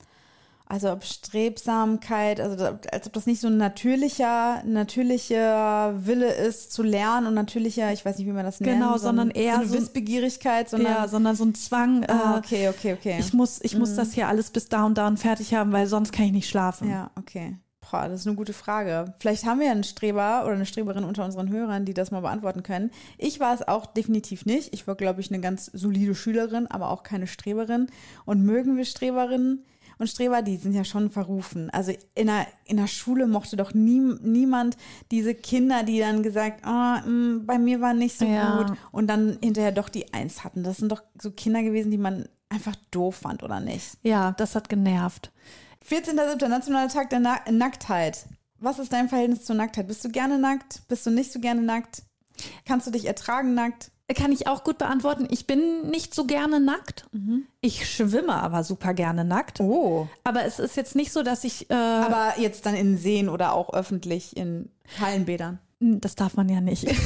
Also ob Strebsamkeit, also als ob das nicht so ein natürlicher, natürlicher Wille ist zu lernen und natürlicher, ich weiß nicht, wie man das nennt. Genau, so ein- sondern eher so eine so Wissbegierigkeit, sondern ja, sondern so ein Zwang. ah, äh, okay, okay, okay. Ich muss, ich muss das hier alles bis da und da und fertig haben, weil sonst kann ich nicht schlafen. Ja, okay. Boah, das ist eine gute Frage. Vielleicht haben wir einen Streber oder eine Streberin unter unseren Hörern, die das mal beantworten können. Ich war es auch definitiv nicht. Ich war, glaube ich, eine ganz solide Schülerin, aber auch keine Streberin. Und mögen wir Streberinnen und Streber, die sind ja schon verrufen. Also in der, in der Schule mochte doch nie, niemand diese Kinder, die dann gesagt, mh, bei mir war nicht so Ja. gut und dann hinterher doch die Eins hatten. Das sind doch so Kinder gewesen, die man einfach doof fand, oder nicht? Ja, das hat genervt. 14.07. Nationaler Tag der Na Nacktheit. Was ist dein Verhältnis zur Nacktheit? Bist du gerne nackt? Bist du nicht so gerne nackt? Kannst du dich ertragen nackt? Kann ich auch gut beantworten. Ich bin nicht so gerne nackt. Ich schwimme aber super gerne nackt. Oh. Aber es ist jetzt nicht so, dass ich, äh, Aber jetzt dann in Seen oder auch öffentlich in Hallenbädern. das darf man ja nicht.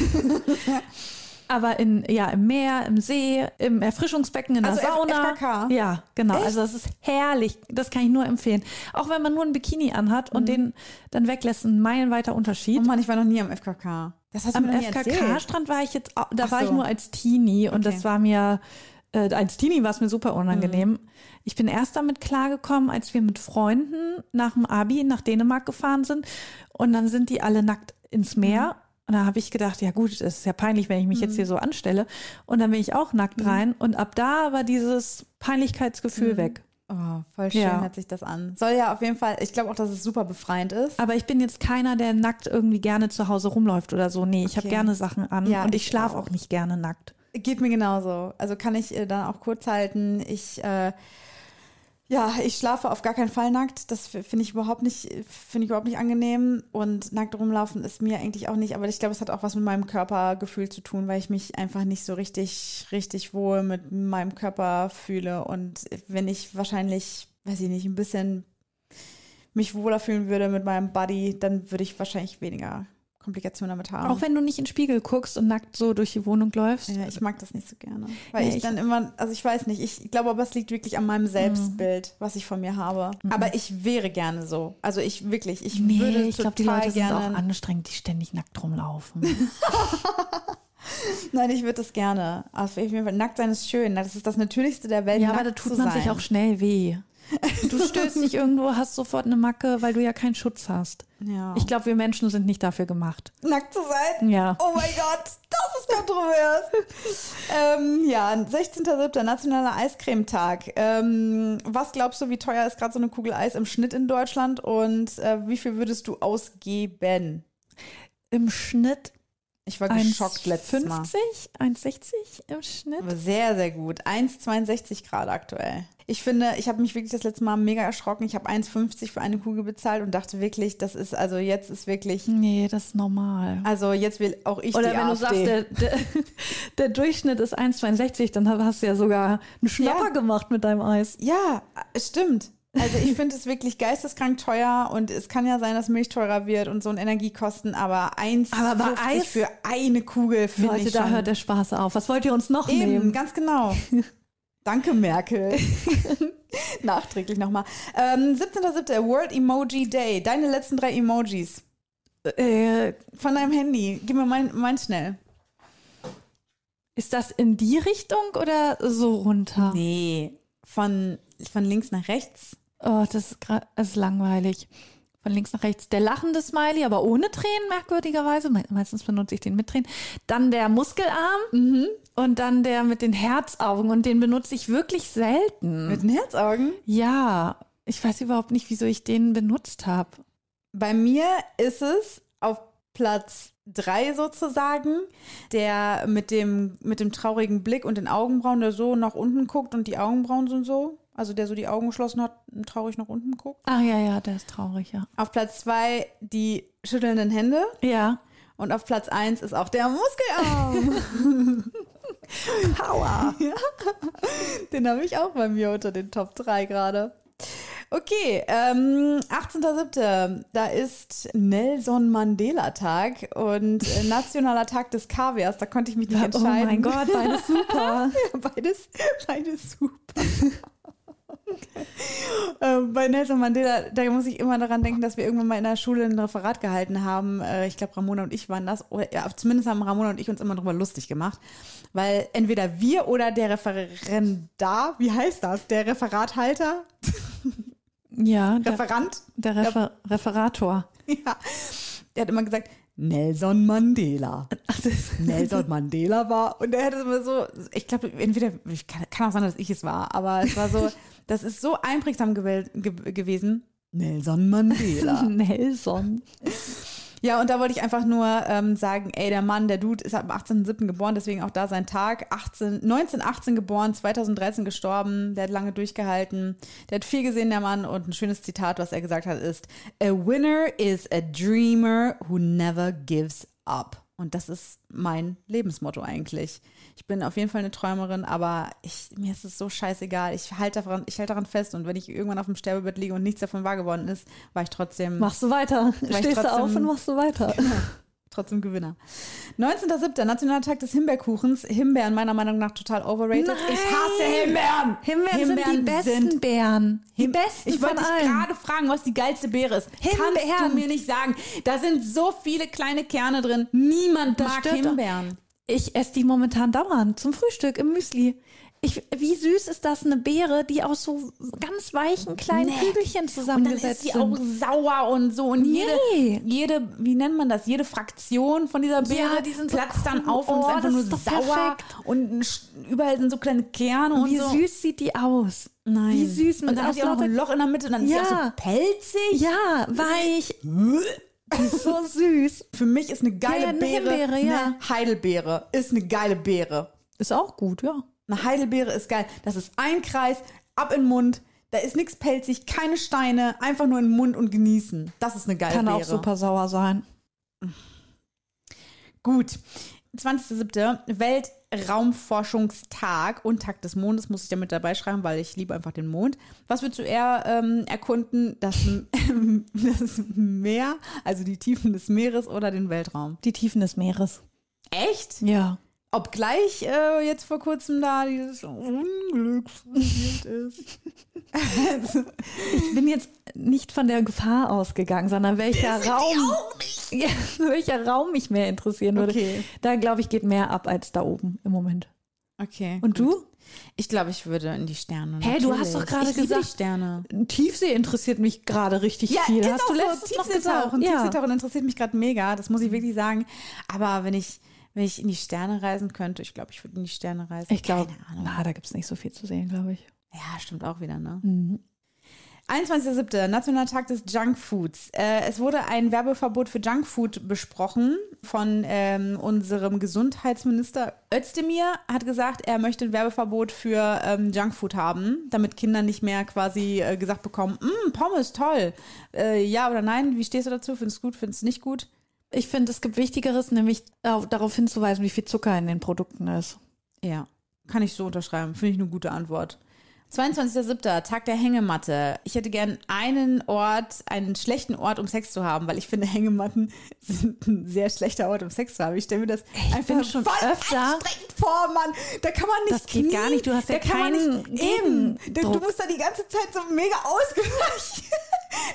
aber in, ja, im Meer, im See, im Erfrischungsbecken, in der Also F- Sauna. FKK? Ja, genau. Echt? Also das ist herrlich. Das kann ich nur empfehlen. Auch wenn man nur ein Bikini anhat und den dann weglässt, ein meilenweiter Unterschied. Oh Mann, ich war noch nie am FKK. Das hast du Am. FKK-Strand war ich jetzt, da Ach war ich so. nur als Teenie und Okay. das war mir, äh, als Teenie war es mir super unangenehm. Mhm. Ich bin erst damit klargekommen, als wir mit Freunden nach dem Abi nach Dänemark gefahren sind und dann sind die alle nackt ins Meer. Mhm. Und da habe ich gedacht, ja gut, es ist ja peinlich, wenn ich mich jetzt hier so anstelle. Und dann bin ich auch nackt Mhm. rein. Und ab da war dieses Peinlichkeitsgefühl weg. Oh, voll schön Ja. hört sich das an. Soll ja auf jeden Fall, ich glaube auch, dass es super befreiend ist. Aber ich bin jetzt keiner, der nackt irgendwie gerne zu Hause rumläuft oder so. Nee, ich habe Okay. gerne Sachen an Ja, und ich ich schlafe auch. auch nicht gerne nackt. Geht mir genauso. Also kann ich äh, dann auch kurz halten. Ich, äh, ja, ich schlafe auf gar keinen Fall nackt. Das finde ich überhaupt nicht, finde ich überhaupt nicht angenehm. Und nackt rumlaufen ist mir eigentlich auch nicht. Aber ich glaube, es hat auch was mit meinem Körpergefühl zu tun, weil ich mich einfach nicht so richtig, richtig wohl mit meinem Körper fühle. Und wenn ich wahrscheinlich, weiß ich nicht, ein bisschen mich wohler fühlen würde mit meinem Body, dann würde ich wahrscheinlich weniger Komplikationen damit haben. Auch wenn du nicht in den Spiegel guckst und nackt so durch die Wohnung läufst. Ja, ich mag das nicht so gerne. Weil Nee, ich ich- dann immer, also ich weiß nicht, ich glaube aber, es liegt wirklich an meinem Selbstbild, was ich von mir habe. Aber ich wäre gerne so. Also ich wirklich, ich Nee, würde ich glaube, die Leute sind gerne. auch anstrengend, die ständig nackt rumlaufen. Nein, ich würde das gerne. Auf jeden Fall, nackt sein ist schön. Das ist das Natürlichste der Welt. ja, aber da tut man sein. sich auch schnell weh. Du stößt dich irgendwo, hast sofort eine Macke, weil du ja keinen Schutz hast. Ja. Ich glaube, wir Menschen sind nicht dafür gemacht. nackt zu sein? Ja. Oh mein Gott, das ist kontrovers. ähm, ja, 16.07. Nationaler Eiscremetag. Ähm, was glaubst du, wie teuer ist gerade so eine Kugel Eis im Schnitt in Deutschland und äh, wie viel würdest du ausgeben? Im Schnitt Ich war geschockt letztes Mal. 1,50, 1,60 im Schnitt. Aber Sehr, sehr gut. 1,62 Grad aktuell. Ich finde, ich habe mich wirklich das letzte Mal mega erschrocken. Ich habe 1,50 für eine Kugel bezahlt und dachte wirklich, das ist, also jetzt ist wirklich, Nee, das ist normal. also jetzt will auch ich Oder die wenn du AfD. sagst, der, der, der Durchschnitt ist 1,62, dann hast du ja sogar einen Schnapper Ja. gemacht mit deinem Eis. Ja, es stimmt. Also ich finde es wirklich geisteskrank teuer und es kann ja sein, dass Milch teurer wird und so ein Energiekosten, aber 1,50 Aber bei Eis- für eine Kugel finde ich da schon. hört der Spaß auf. Was wollt ihr uns noch Eben, nehmen? ganz genau. Danke, Merkel. Nachträglich nochmal. Ähm, 17.07. World Emoji Day. Deine letzten drei Emojis. Äh, Von deinem Handy. Gib mir mein, mein schnell. ist das in die Richtung oder so runter? Nee. Von, von links nach rechts. Oh, das ist, das ist langweilig. Von links nach rechts der lachende Smiley, aber ohne Tränen, merkwürdigerweise. Me meistens benutze ich den mit Tränen. Dann der Muskelarm und dann der mit den Herzaugen. Und den benutze ich wirklich selten. Mit den Herzaugen. ja, ich weiß überhaupt nicht, wieso ich den benutzt habe. Bei mir ist es auf Platz drei sozusagen, der mit dem, mit dem traurigen Blick und den Augenbrauen, der so nach unten guckt und die Augenbrauen sind so. Also der so die Augen geschlossen hat und traurig nach unten guckt. Ah ja, ja, der ist traurig, ja. Auf Platz zwei die schüttelnden Hände. Ja. Und auf Platz eins ist auch der Muskelarm. Power. Den habe ich auch bei mir unter den Top 3 gerade. Okay, ähm, 18.07. Da ist Nelson Mandela Tag und äh, Nationaler Tag des Kaviars. Da konnte ich mich nicht Oh entscheiden. mein Gott, beides super. Ja, beides, beides super. Äh, Bei Nelson Mandela, da muss ich immer daran denken, dass wir irgendwann mal in der Schule ein Referat gehalten haben. Äh, Ich glaube, Ramona und ich waren das. Oder, ja, zumindest haben Ramona und ich uns immer darüber lustig gemacht. Weil entweder wir oder der Referendar, wie heißt das? Der Referathalter? Ja, der, Referant? der Refer Referator. Ja. Der hat immer gesagt, Nelson Mandela. Nelson Mandela war. Und er hat es immer so, ich glaube, entweder, ich kann, kann auch sein, dass ich es war, aber es war so, das ist so einprägsam gewählt, ge gewesen. Nelson Mandela. Nelson. Ja, und da wollte ich einfach nur ähm, sagen, ey, der Mann, der Dude ist am 18.07. geboren, deswegen auch da sein Tag. 18, 1918 geboren, 2013 gestorben, der hat lange durchgehalten. Der hat viel gesehen, der Mann. Und ein schönes Zitat, was er gesagt hat, ist, A winner is a dreamer who never gives up. Und das ist mein Lebensmotto eigentlich. Ich bin auf jeden Fall eine Träumerin, aber ich, mir ist es so scheißegal. Ich halte daran, ich halte daran fest und wenn ich irgendwann auf dem Sterbebett liege und nichts davon wahr geworden ist, war ich trotzdem Machst du weiter. Stehst du trotzdem- auf und machst du weiter. trotzdem Gewinner. 19.07. Nationaler Tag des Himbeerkuchens. Himbeeren meiner Meinung nach total overrated. Nein! Ich hasse Himbeeren. Himbeeren, sind die besten sind- Beeren. Die besten Ich wollte dich gerade fragen, was die geilste Beere ist. Kannst Himbeeren. du mir nicht sagen? Da sind so viele kleine Kerne drin. Niemand Das mag. Himbeeren. Ich esse die momentan dauernd zum Frühstück im Müsli. Ich, wie süß ist das, eine Beere, die aus so ganz weichen kleinen Nee. Kügelchen Und dann zusammengesetzt ist die auch sind. sauer und so. Und Nee. jede, jede, wie nennt man das? Jede Fraktion von dieser Beere Ja, die sind so platzt dann cool. auf und Oh, ist einfach das nur ist sauer. perfekt. Und überall sind so kleine Kerne und Wie so. süß sieht die aus? Nein. Wie süß. Und dann hat sie auch noch ein Loch in der Mitte und dann ist sie auch so Ja. pelzig. Ja, weich. Die ist so süß. Für mich ist eine geile Ja, eine Beere Himbeere, ja. eine Heidelbeere. Ist eine geile Beere. Ist auch gut, ja. Eine Heidelbeere ist geil. Das ist ein Kreis, ab in den Mund. Da ist nichts pelzig, keine Steine, einfach nur in den Mund und genießen. Das ist eine geile Kann Beere. auch super sauer sein. Gut. 20.07. Weltraumforschungstag und Tag des Mondes muss ich damit dabei schreiben, weil ich liebe einfach den Mond. Was würdest du eher ähm, erkunden? Das, das Meer, also die Tiefen des Meeres oder den Weltraum? Die Tiefen des Meeres. Echt? Ja. Obgleich äh, jetzt vor kurzem da dieses Unglück passiert ist. Ich bin jetzt nicht von der Gefahr ausgegangen, sondern welcher Raum, ja, welcher Raum mich mehr interessieren würde. Okay. Da glaube ich, geht mehr ab als da oben im Moment. Okay. Und du? Ich glaube, ich würde in die Sterne. Hä, du hast doch gerade gesagt- Sterne. Tiefsee interessiert mich gerade richtig viel. Hast du letztens gesagt? Tiefseetauchen. Ja. Tiefseetauchen interessiert mich gerade mega, das muss ich wirklich sagen. Aber wenn ich, wenn ich in die Sterne reisen könnte, ich glaube, ich würde in die Sterne reisen. Ich glaube, na, da gibt es nicht so viel zu sehen, glaube ich. Ja, stimmt auch wieder, ne? Mhm. 21.07. Nationaler Tag des Junkfoods. Äh, es wurde ein Werbeverbot für Junkfood besprochen von ähm, unserem Gesundheitsminister Özdemir. Hat gesagt, er möchte ein Werbeverbot für ähm, Junkfood haben, damit Kinder nicht mehr quasi äh, gesagt bekommen, "Mm, Pommes, toll. Äh, ja oder nein? Wie stehst du dazu? Findest du gut? Findest du nicht gut? Ich finde, es gibt Wichtigeres, nämlich auf, darauf hinzuweisen, wie viel Zucker in den Produkten ist. Ja, kann ich so unterschreiben. Finde ich eine gute Antwort. 22.07. Tag der Hängematte. Ich hätte gern einen Ort, einen schlechten Ort, um Sex zu haben, weil ich finde, Hängematten sind ein sehr schlechter Ort, um Sex zu haben. Ich stelle mir das einfach bin schon voll öfter- anstrengend vor, Mann. Da kann man nicht Das geht gar nicht. Du hast ja da kann man keinen nicht, Eben. Du, musst da die ganze Zeit so mega ausgleichen.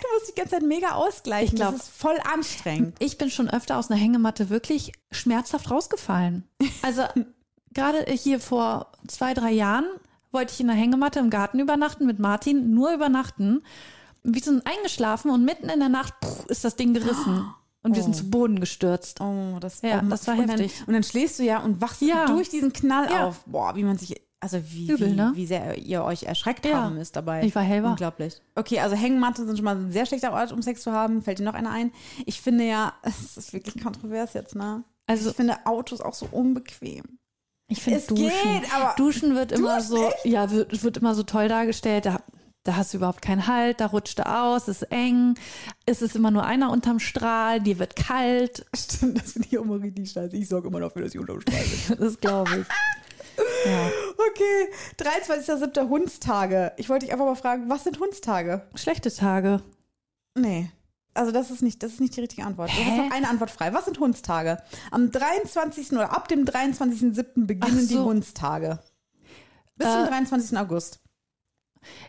Du musst die ganze Zeit mega ausgleichen. Ich glaub- das ist voll anstrengend. Ich bin schon öfter aus einer Hängematte wirklich schmerzhaft rausgefallen. Also gerade hier vor zwei, drei Jahren wollte ich in einer Hängematte im Garten übernachten mit Martin, nur übernachten. Wir sind eingeschlafen und mitten in der Nacht puh, ist das Ding gerissen. Und wir sind zu Boden gestürzt. Oh, das, Ja, oh, das war und heftig. Dann, und dann schläfst du ja und wachst Ja. durch diesen Knall Ja. auf. Boah, wie man sich, also wie, Übel, wie, ne? wie sehr ihr euch erschreckt Ja. haben ist dabei. Ich war hellwach. Unglaublich. Okay, also Hängematte sind schon mal ein sehr schlechter Ort, um Sex zu haben. Fällt dir noch einer ein? Ich finde ja, es ist wirklich kontrovers jetzt, ne? Also ich finde Autos auch so unbequem. ich finde Es Duschen. geht, aber- Duschen wird immer Duschen, so, ja, wird, wird immer so toll dargestellt. Da, da hast du überhaupt keinen Halt, da rutscht du aus, ist eng, es ist immer nur einer unterm Strahl, dir wird kalt. Stimmt, das finde ich auch immer richtig scheiße. Ich sorge immer dafür, dass ich unterm Strahl bin. Das glaube ich. Ja. Okay, 23.07. Hundstage. Ich wollte dich einfach mal fragen, was sind Hundstage? Schlechte Tage. Nee. Also das ist nicht, das ist nicht die richtige Antwort. Du hast noch eine Antwort frei. Was sind Hundstage? Am 23. oder ab dem 23.07. beginnen Ach die so. Hundstage. Bis Äh. zum 23. August.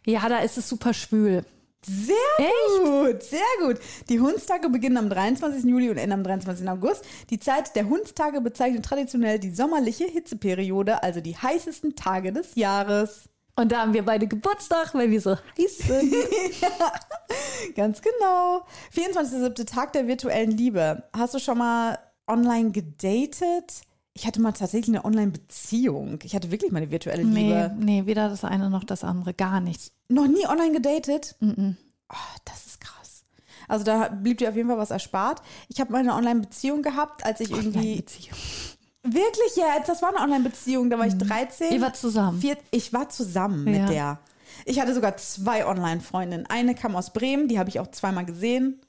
Ja, da ist es super schwül. Sehr gut, sehr gut. Die Hundstage beginnen am 23. Juli und enden am 23. August. Die Zeit der Hundstage bezeichnet traditionell die sommerliche Hitzeperiode, also die heißesten Tage des Jahres. Und da haben wir beide Geburtstag, weil wir so heiß sind. Ganz genau. 24.07. Tag der virtuellen Liebe. Hast du schon mal online gedatet? Ich hatte mal tatsächlich eine Online-Beziehung. Ich hatte wirklich mal eine virtuelle nee, Liebe. nee, weder das eine noch das andere. Gar nichts. Noch nie online gedatet? Oh, das ist krass. Also da blieb dir auf jeden Fall was erspart. Ich habe mal eine Online-Beziehung gehabt, als ich irgendwie. Beziehung. Wirklich jetzt? Das war eine Online-Beziehung. Da war ich 13. Ihr wart zusammen. Vier, ich war zusammen Ja. mit der. Ich hatte sogar zwei Online-Freundinnen. Eine kam aus Bremen, die habe ich auch zweimal gesehen.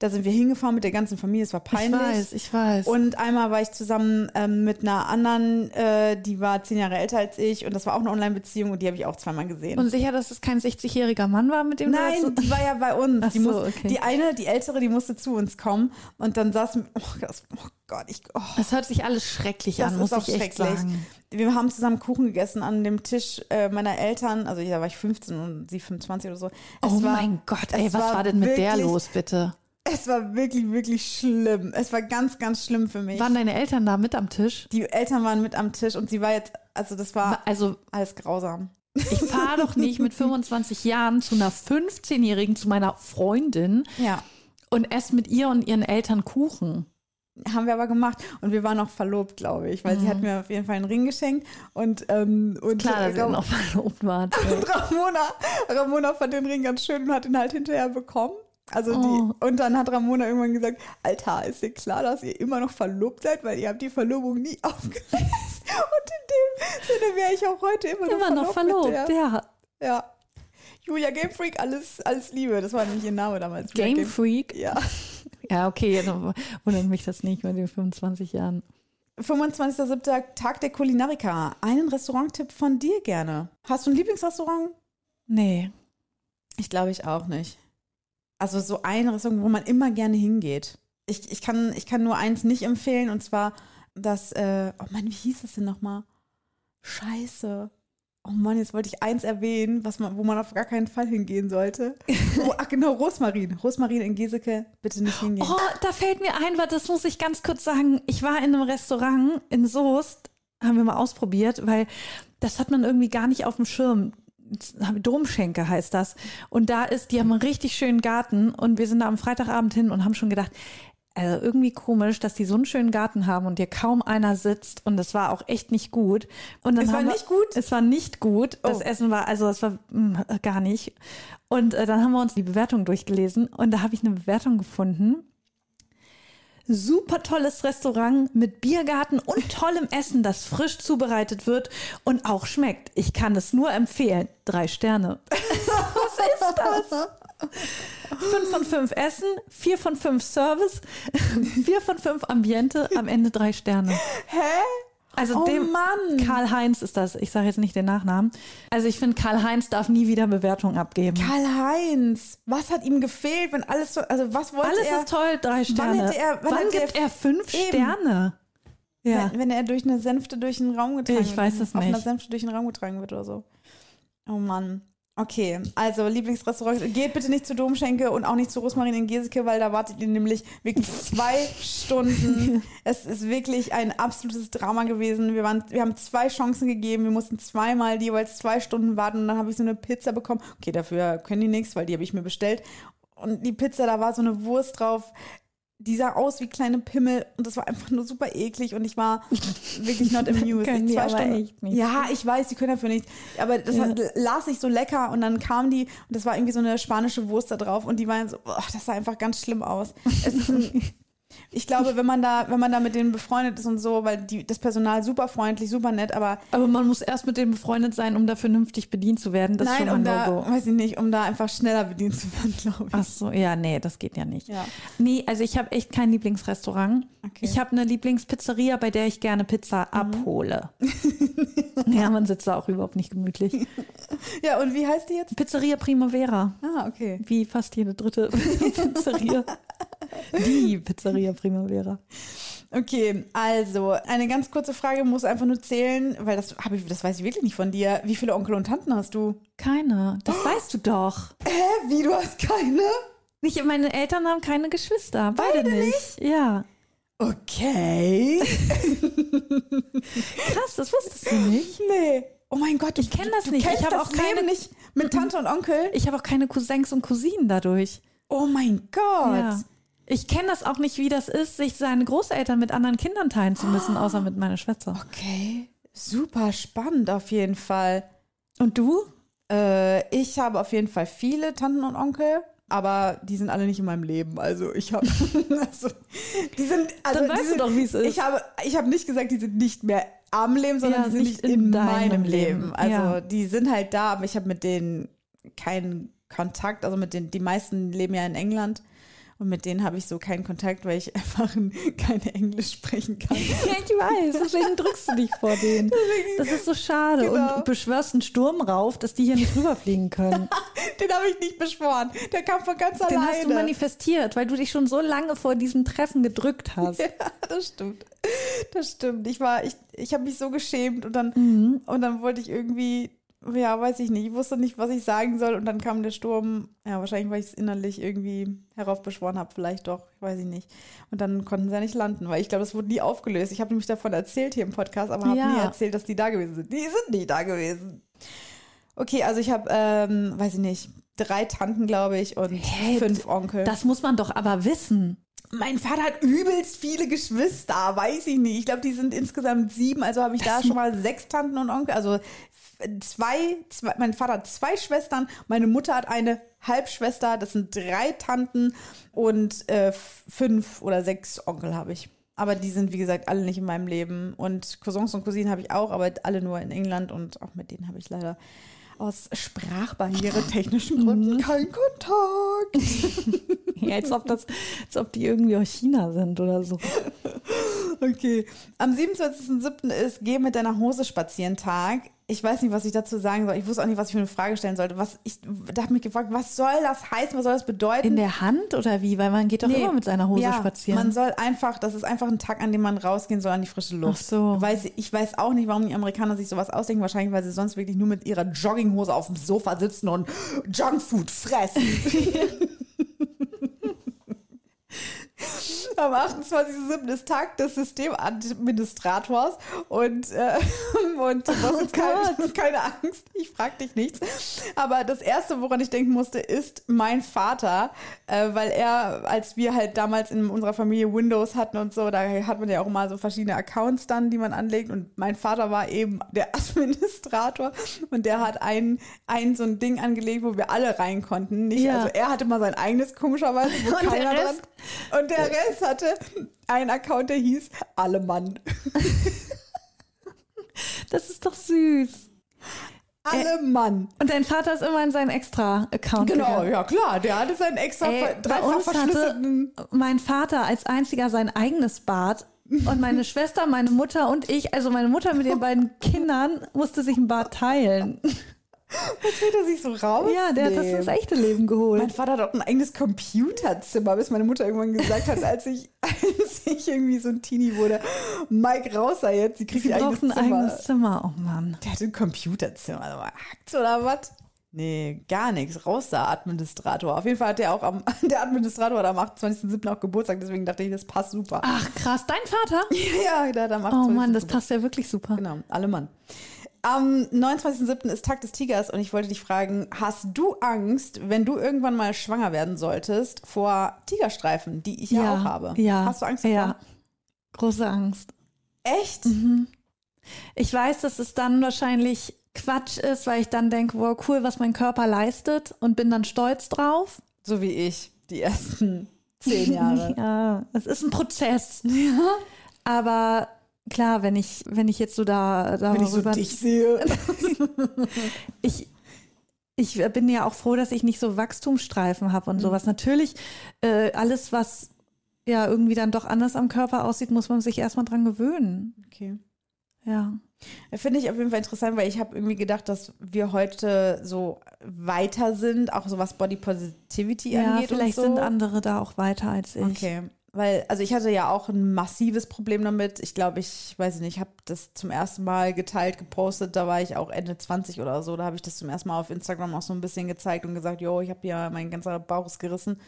Da sind wir hingefahren mit der ganzen Familie, es war Ich peinlich. weiß, ich weiß. Und einmal war ich zusammen ähm, mit einer anderen, äh, die war zehn Jahre älter als ich und das war auch eine Online-Beziehung und die habe ich auch zweimal gesehen. Und sicher, dass es kein 60-jähriger Mann war, mit dem Nein, du die war ja bei uns. Ach die, so, muss, okay. die eine, die ältere, die musste zu uns kommen und dann saß, oh, das, oh Gott, ich, oh, Das hört sich alles schrecklich das an, muss ist auch ich echt schrecklich. sagen. Wir haben zusammen Kuchen gegessen an dem Tisch äh, meiner Eltern. Also da war ich 15 und sie 25 oder so. Es oh war, mein Gott, ey, was war, denn mit der los, bitte? Es war wirklich, wirklich schlimm. Es war ganz, ganz schlimm für mich. Waren deine Eltern da mit am Tisch? die Eltern waren mit am Tisch und sie war jetzt, also das war Also, alles grausam. ich fahre doch nicht mit 25 Jahren zu einer 15-Jährigen, zu meiner Freundin Ja, und esse mit ihr und ihren Eltern Kuchen. haben wir aber gemacht und wir waren noch verlobt, glaube ich, weil sie hat mir auf jeden Fall einen Ring geschenkt und ähm, und Mhm. Klar, dass äh, ihr noch verlobt wart. Und Ramona, Ramona fand den Ring ganz schön und hat ihn halt hinterher bekommen. Also Oh. die, und dann hat Ramona irgendwann gesagt, Alter, ist dir klar, dass ihr immer noch verlobt seid, weil ihr habt die Verlobung nie aufgelöst. Und in dem Sinne wäre ich auch heute immer, Immer noch noch verlobt, Mit der. ja. Ja. Julia Game Freak, alles, alles Liebe. Das war nämlich ihr Name damals. Game Julia Freak. Ja. Ja, okay, dann wundert mich das nicht mit den 25 Jahren. 25.07. Tag der Kulinarika. Einen Restauranttipp von dir gerne. Hast du ein Lieblingsrestaurant? Nee. Ich glaube ich auch nicht. Also so ein Restaurant, wo man immer gerne hingeht. Ich, ich, kann, ich kann nur eins nicht empfehlen und zwar das, äh, oh Mann, wie hieß das denn nochmal? Scheiße. Oh Mann, jetzt wollte ich eins erwähnen, was man, wo man auf gar keinen Fall hingehen sollte. Oh, ach genau, Rosmarin. Rosmarin in Geseke, bitte nicht hingehen. Oh, da fällt mir ein, weil das muss ich ganz kurz sagen. Ich war in einem Restaurant in Soest, haben wir mal ausprobiert, weil das hat man irgendwie gar nicht auf dem Schirm. Domschenke heißt das. Und da ist, die haben einen richtig schönen Garten und wir sind da am Freitagabend hin und haben schon gedacht, also irgendwie komisch, dass die so einen schönen Garten haben und hier kaum einer sitzt und das war auch echt nicht gut. Und dann Es war wir, nicht gut? Es war nicht gut. Das Oh. Essen war, also es war mh, gar nicht. Und äh, dann haben wir uns die Bewertung durchgelesen und da habe ich eine Bewertung gefunden. Super tolles Restaurant mit Biergarten und tollem Essen, das frisch zubereitet wird und auch schmeckt. Ich kann es nur empfehlen. Drei Sterne. Was ist das? Fünf von fünf Essen, vier von fünf Service, vier von fünf Ambiente, am Ende drei Sterne. Hä? Also Oh dem Mann. Karl-Heinz ist das. Ich sage jetzt nicht den Nachnamen. Also ich finde, Karl-Heinz darf nie wieder Bewertung abgeben. Karl-Heinz, was hat ihm gefehlt, wenn alles so, also was wollte Alles er? ist toll, drei Sterne. hätte er- wann wann hätte gibt er- er fünf Eben. Sterne? Ja. Wenn, wenn er durch eine Sänfte durch den Raum getragen Ich wird. weiß es Auf einer nicht. Sänfte durch den Raum getragen wird oder so. Oh Mann. Okay, also Lieblingsrestaurant. Geht bitte nicht zu Domschenke und auch nicht zu Rosmarin in Geseke, weil da wartet ihr nämlich wirklich zwei Stunden. Es ist wirklich ein absolutes Drama gewesen. Wir, waren, wir haben zwei Chancen gegeben. Wir mussten zweimal jeweils zwei Stunden warten und dann habe ich so eine Pizza bekommen. Okay, dafür können die nichts, weil die habe ich mir bestellt. Und die Pizza, da war so eine Wurst drauf die sah aus wie kleine Pimmel und das war einfach nur super eklig und ich war wirklich not amused. Können die Zwei aber Stunden. echt nicht. Ja, ich weiß, die können dafür nichts. Aber das Ja. hat, las ich so lecker und dann kam die und das war irgendwie so eine spanische Wurst da drauf und die waren so, boah, das sah einfach ganz schlimm aus. Es ist ein, ich glaube, wenn man da, wenn man da mit denen befreundet ist und so, weil die, das Personal super freundlich, super nett, aber Aber man muss erst mit denen befreundet sein, um da vernünftig bedient zu werden. Das ist nein, schon um da, No-Go. weiß ich nicht, um da einfach schneller bedient zu werden, glaube ich. Ach so, ja, nee, das geht ja nicht. Ja. Nee, also ich habe echt kein Lieblingsrestaurant. Okay. Ich habe eine Lieblingspizzeria, bei der ich gerne Pizza abhole. ja, man sitzt da auch überhaupt nicht gemütlich. Ja, und wie heißt die jetzt? Pizzeria Primavera, Ah, okay. wie fast jede dritte Pizzeria. Die Pizzeria Primavera. Okay, also eine ganz kurze Frage muss einfach nur zählen, weil das habe ich, das weiß ich wirklich nicht von dir. Wie viele Onkel und Tanten hast du? Keine, das weißt du doch. Hä, wie du hast keine? Nicht, meine Eltern haben keine Geschwister, beide, nicht. Ja, Okay. krass, das wusstest du nicht. Nee. Oh mein Gott, Ich kenn das du nicht. Ich Kennst hab das auch keine- Leben nicht mit Tante und Onkel. Ich habe auch keine Cousins und Cousinen dadurch. Oh mein Gott. Ja. Ich kenne das auch nicht, wie das ist, sich seine Großeltern mit anderen Kindern teilen zu müssen, außer mit meiner Schwester. Okay. Super spannend auf jeden Fall. Und du? Äh, ich habe auf jeden Fall viele Tanten und Onkel, aber die sind alle nicht in meinem Leben. Also ich habe, also, die sind, also Dann weißt die du sind, doch, wie es ist. Ich habe, ich habe nicht gesagt, die sind nicht mehr am Leben, sondern Ja, die sind nicht in in, meinem Leben. Leben. Also Ja. die sind halt da, aber ich habe mit denen keinen Kontakt. Also mit den, die meisten leben ja in England. Und mit denen habe ich so keinen Kontakt, weil ich einfach kein Englisch sprechen kann. Ja, ich weiß, deswegen drückst du dich vor denen. Das ist so schade. Genau. Und beschwörst einen Sturm rauf, dass die hier nicht rüberfliegen können. Den habe ich nicht beschworen. Der kam von ganz Den alleine. hast du manifestiert, weil du dich schon so lange vor diesem Treffen gedrückt hast. Ja, das stimmt. Das stimmt. Ich war, ich, ich habe mich so geschämt und dann, Mhm. und dann wollte ich irgendwie, ja, weiß ich nicht, ich wusste nicht, was ich sagen soll und dann kam der Sturm. Ja, wahrscheinlich, weil ich es innerlich irgendwie heraufbeschworen habe, vielleicht doch, weiß ich nicht. Und dann konnten sie ja nicht landen, weil ich glaube, das wurde nie aufgelöst. Ich habe nämlich davon erzählt hier im Podcast, aber habe Ja. nie erzählt, dass die da gewesen sind. Die sind nie da gewesen. Okay, also ich habe, ähm, weiß ich nicht, drei Tanten, glaube ich, und Hä, fünf Onkel. Das muss man doch aber wissen. Mein Vater hat übelst viele Geschwister, weiß ich nicht. Ich glaube, die sind insgesamt sieben, also habe ich da schon mal sechs Tanten und Onkel. Also zwei, zwei, mein Vater hat zwei Schwestern, meine Mutter hat eine Halbschwester, das sind drei Tanten und äh, fünf oder sechs Onkel habe ich. Aber die sind, wie gesagt, alle nicht in meinem Leben. Und Cousins und Cousinen habe ich auch, aber alle nur in England und auch mit denen habe ich leider aus sprachbarriere-technischen Gründen keinen Kontakt. Ja, als ob das, als ob die irgendwie aus China sind oder so. Okay. Am 27.07. ist Geh mit deiner Hose spazieren Tag. Ich weiß nicht, was ich dazu sagen soll. Ich wusste auch nicht, was ich für eine Frage stellen sollte. Was ich da habe mich gefragt, was soll das heißen? Was soll das bedeuten? In der Hand oder wie? Weil man geht doch Nee. immer mit seiner Hose ja, spazieren. Man soll einfach, das ist einfach ein Tag, an dem man rausgehen soll an die frische Luft. Ach so. Weiß, ich weiß auch nicht, warum die Amerikaner sich sowas ausdenken. Wahrscheinlich, weil sie sonst wirklich nur mit ihrer Jogginghose auf dem Sofa sitzen und Junkfood fressen. Am 28.07. ist Tag des Systemadministrators und, äh, und du Oh hast jetzt keine, keine Angst, ich frag dich nichts. Aber das Erste, woran ich denken musste, ist mein Vater, äh, weil er, als wir halt damals in unserer Familie Windows hatten und so, da hat man ja auch immer so verschiedene Accounts dann, die man anlegt und mein Vater war eben der Administrator und der hat ein, ein so ein Ding angelegt, wo wir alle rein konnten. Nicht, Ja. Also er hatte mal sein eigenes komischerweise, wo Und keiner dran Rest? Und der Rest hatte einen Account, der hieß Allemann. das ist doch süß. Allemann. Und dein Vater ist immer in seinen Extra-Account Genau, gegangen. ja klar, der hatte seinen extra Ey, bei uns hatte mein Vater als einziger sein eigenes Bad und meine Schwester, meine Mutter und ich, also meine Mutter mit den beiden Kindern, musste sich ein Bad teilen. Jetzt will er sich so raus. Ja, der hat das ins echte Leben Mein geholt. Vater hat auch ein eigenes Computerzimmer, bis meine Mutter irgendwann gesagt hat, als ich, als ich irgendwie so ein Teenie wurde, Mike raus da jetzt, sie kriegt Sie ihr eigenes ein Zimmer. eigenes Zimmer. Oh Mann. Der hatte ein Computerzimmer, also hackt's oder was? Nee, gar nichts. Raus da, Administrator. Auf jeden Fall hat der auch am, der Administrator hat am 28.07. auch Geburtstag, deswegen dachte ich, das passt super. Ach krass, dein Vater? ja, der hat am 28. Oh Mann, das passt ja wirklich super. Genau, alle Mann. Am 29.07. ist Tag des Tigers und ich wollte dich fragen, hast du Angst, wenn du irgendwann mal schwanger werden solltest, vor Tigerstreifen, die ich ja, auch habe? Ja. Hast du Angst davor? Ja. Große Angst. Echt? Ich weiß, dass es dann wahrscheinlich Quatsch ist, weil ich dann denke, wow, cool, was mein Körper leistet und bin dann stolz drauf. So wie ich, die ersten zehn Jahre. Ja, es ist ein Prozess. Aber klar, wenn ich, wenn ich jetzt so da Wenn ich so dich sehe. ich, ich bin ja auch froh, dass ich nicht so Wachstumsstreifen habe und Mhm. sowas. Natürlich, äh, alles, was ja irgendwie dann doch anders am Körper aussieht, muss man sich erstmal dran gewöhnen. Okay. Ja. Finde ich auf jeden Fall interessant, weil ich habe irgendwie gedacht, dass wir heute so weiter sind, auch so was Body Positivity Ja, angeht. vielleicht so. sind andere da auch weiter als ich. Okay. Weil, also ich hatte ja auch ein massives Problem damit. Ich glaube, ich weiß nicht, ich habe das zum ersten Mal geteilt, gepostet. Da war ich auch Ende 20 oder so. Da habe ich das zum ersten Mal auf Instagram auch so ein bisschen gezeigt und gesagt, jo, ich habe ja mein ganzer Bauch ist gerissen.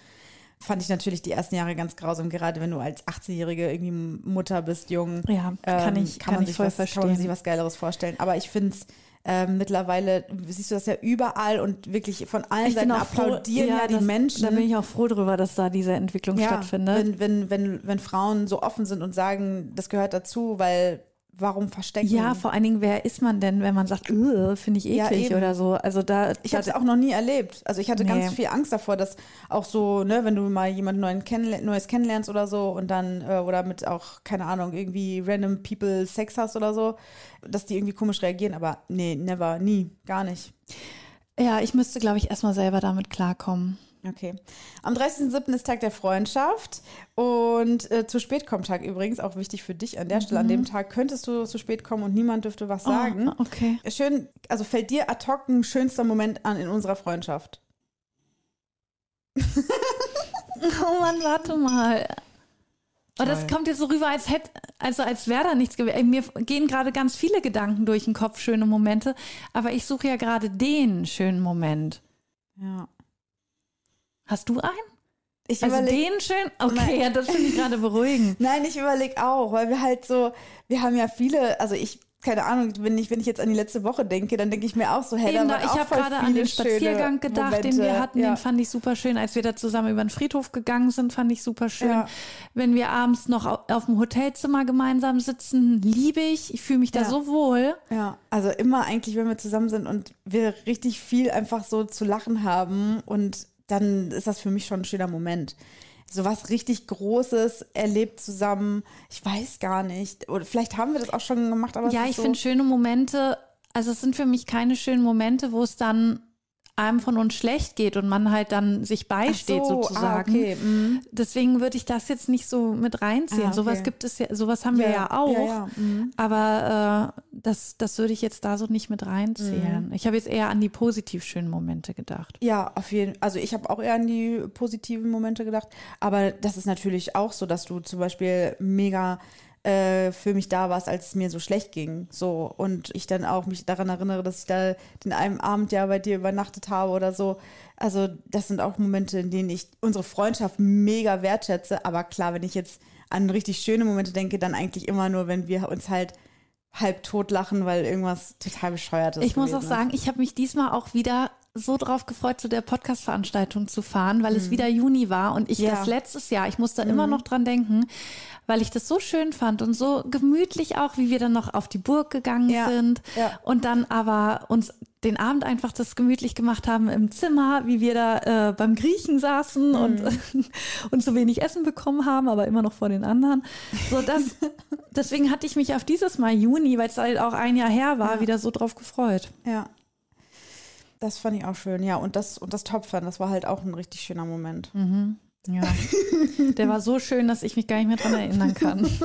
Fand ich natürlich die ersten Jahre ganz grausam, gerade wenn du als 18-Jährige irgendwie Mutter bist, jung. Ja, kann ähm, ich- kann, kann man ich sich voll was, Kann man verstehen. sich was Geileres vorstellen. Aber ich finde es ähm, mittlerweile, siehst du das ja überall und wirklich von allen Ich Seiten auch froh, applaudieren ja, die das- Menschen. Da bin ich auch froh drüber, dass da diese Entwicklung stattfindet. Wenn, wenn, wenn, wenn Frauen so offen sind und sagen, das gehört dazu, weil warum verstecken? ja, vor allen Dingen, wer ist man denn, wenn man sagt, "Ugh, finde ich Ja, eklig eben. oder so? Also da, ich habe es auch noch nie erlebt. Also ich hatte Nee. ganz viel Angst davor, dass auch so, ne, wenn du mal jemanden neuen Neues kennenlernst oder so und dann, äh, oder mit auch, keine Ahnung, irgendwie random people Sex hast oder so, dass die irgendwie komisch reagieren. Aber nee, never, nie, gar nicht. ja, ich müsste, glaube ich, erstmal selber damit klarkommen. Okay. Am 30.07. ist Tag der Freundschaft und äh, zu spät kommt Tag übrigens, auch wichtig für dich an der Stelle. An dem Tag könntest du zu spät kommen und niemand dürfte was sagen. Oh, okay. Schön, also fällt dir ad hoc ein schönster Moment an in unserer Freundschaft? Oh Mann, warte mal. Oh, das kommt jetzt so rüber, als hätte, also als wäre da nichts gewesen. Mir gehen gerade ganz viele Gedanken durch den Kopf, schöne Momente, aber ich suche ja gerade den schönen Moment. Ja. Hast du einen? Ich Also den schön? Okay, Nein. ja, das finde ich gerade beruhigend. Nein, ich überlege auch, weil wir halt so, wir haben ja viele, also ich, keine Ahnung, wenn ich, wenn ich jetzt an die letzte Woche denke, dann denke ich mir auch so, hey, Eben, da da, ich habe gerade an den Spaziergang gedacht, den Momente. wir hatten. ja. Den fand ich super schön. Als wir da zusammen über den Friedhof gegangen sind, fand ich super schön. Ja. Wenn wir abends noch au- auf dem Hotelzimmer gemeinsam sitzen, liebe ich. Ich fühle mich da Ja. so wohl. Ja, also immer eigentlich, wenn wir zusammen sind und wir richtig viel einfach so zu lachen haben und dann ist das für mich schon ein schöner Moment. So was richtig Großes erlebt zusammen. Ich weiß gar nicht. Oder vielleicht haben wir das auch schon gemacht, aber Ja, ich so, finde schöne Momente, also es sind für mich keine schönen Momente, wo es dann einem von uns schlecht geht und man halt dann sich beisteht so, sozusagen. Ah, okay. mhm. Deswegen würde ich das jetzt nicht so mit reinziehen. Ah, okay. Sowas gibt es ja, sowas haben wir ja auch. Ja, ja. Mhm. Aber äh, das, das würde ich jetzt da so nicht mit reinzählen. Mhm. Ich habe jetzt eher an die positiv schönen Momente gedacht. Ja, auf jeden Also ich habe auch eher an die positiven Momente gedacht. Aber das ist natürlich auch so, dass du zum Beispiel mega äh, für mich da warst, als es mir so schlecht ging. So. Und ich dann auch mich daran erinnere, dass ich da den einen Abend ja bei dir übernachtet habe oder so. Also das sind auch Momente, in denen ich unsere Freundschaft mega wertschätze. Aber klar, wenn ich jetzt an richtig schöne Momente denke, dann eigentlich immer nur, wenn wir uns halt halb tot lachen, weil irgendwas total bescheuertes Ich muss auch sagen, ich habe mich diesmal auch wieder so drauf gefreut, zu der Podcast-Veranstaltung zu fahren, weil es wieder Juni war und ich Mhm. Ja. Mhm. das letztes Jahr, ich muss da immer noch dran denken, weil ich das so schön fand und so gemütlich auch, wie wir dann noch auf die Burg gegangen Ja. sind Ja. und dann aber uns den Abend einfach das gemütlich gemacht haben im Zimmer, wie wir da äh, beim Griechen saßen und, Mhm. und so wenig Essen bekommen haben, aber immer noch vor den anderen. So das, deswegen hatte ich mich auf dieses Mal Juni, weil es halt auch ein Jahr her war, wieder so drauf gefreut. Ja. Das fand ich auch schön, ja. Und das, und das Topfern, das war halt auch ein richtig schöner Moment. Ja. Der war so schön, dass ich mich gar nicht mehr dran erinnern kann.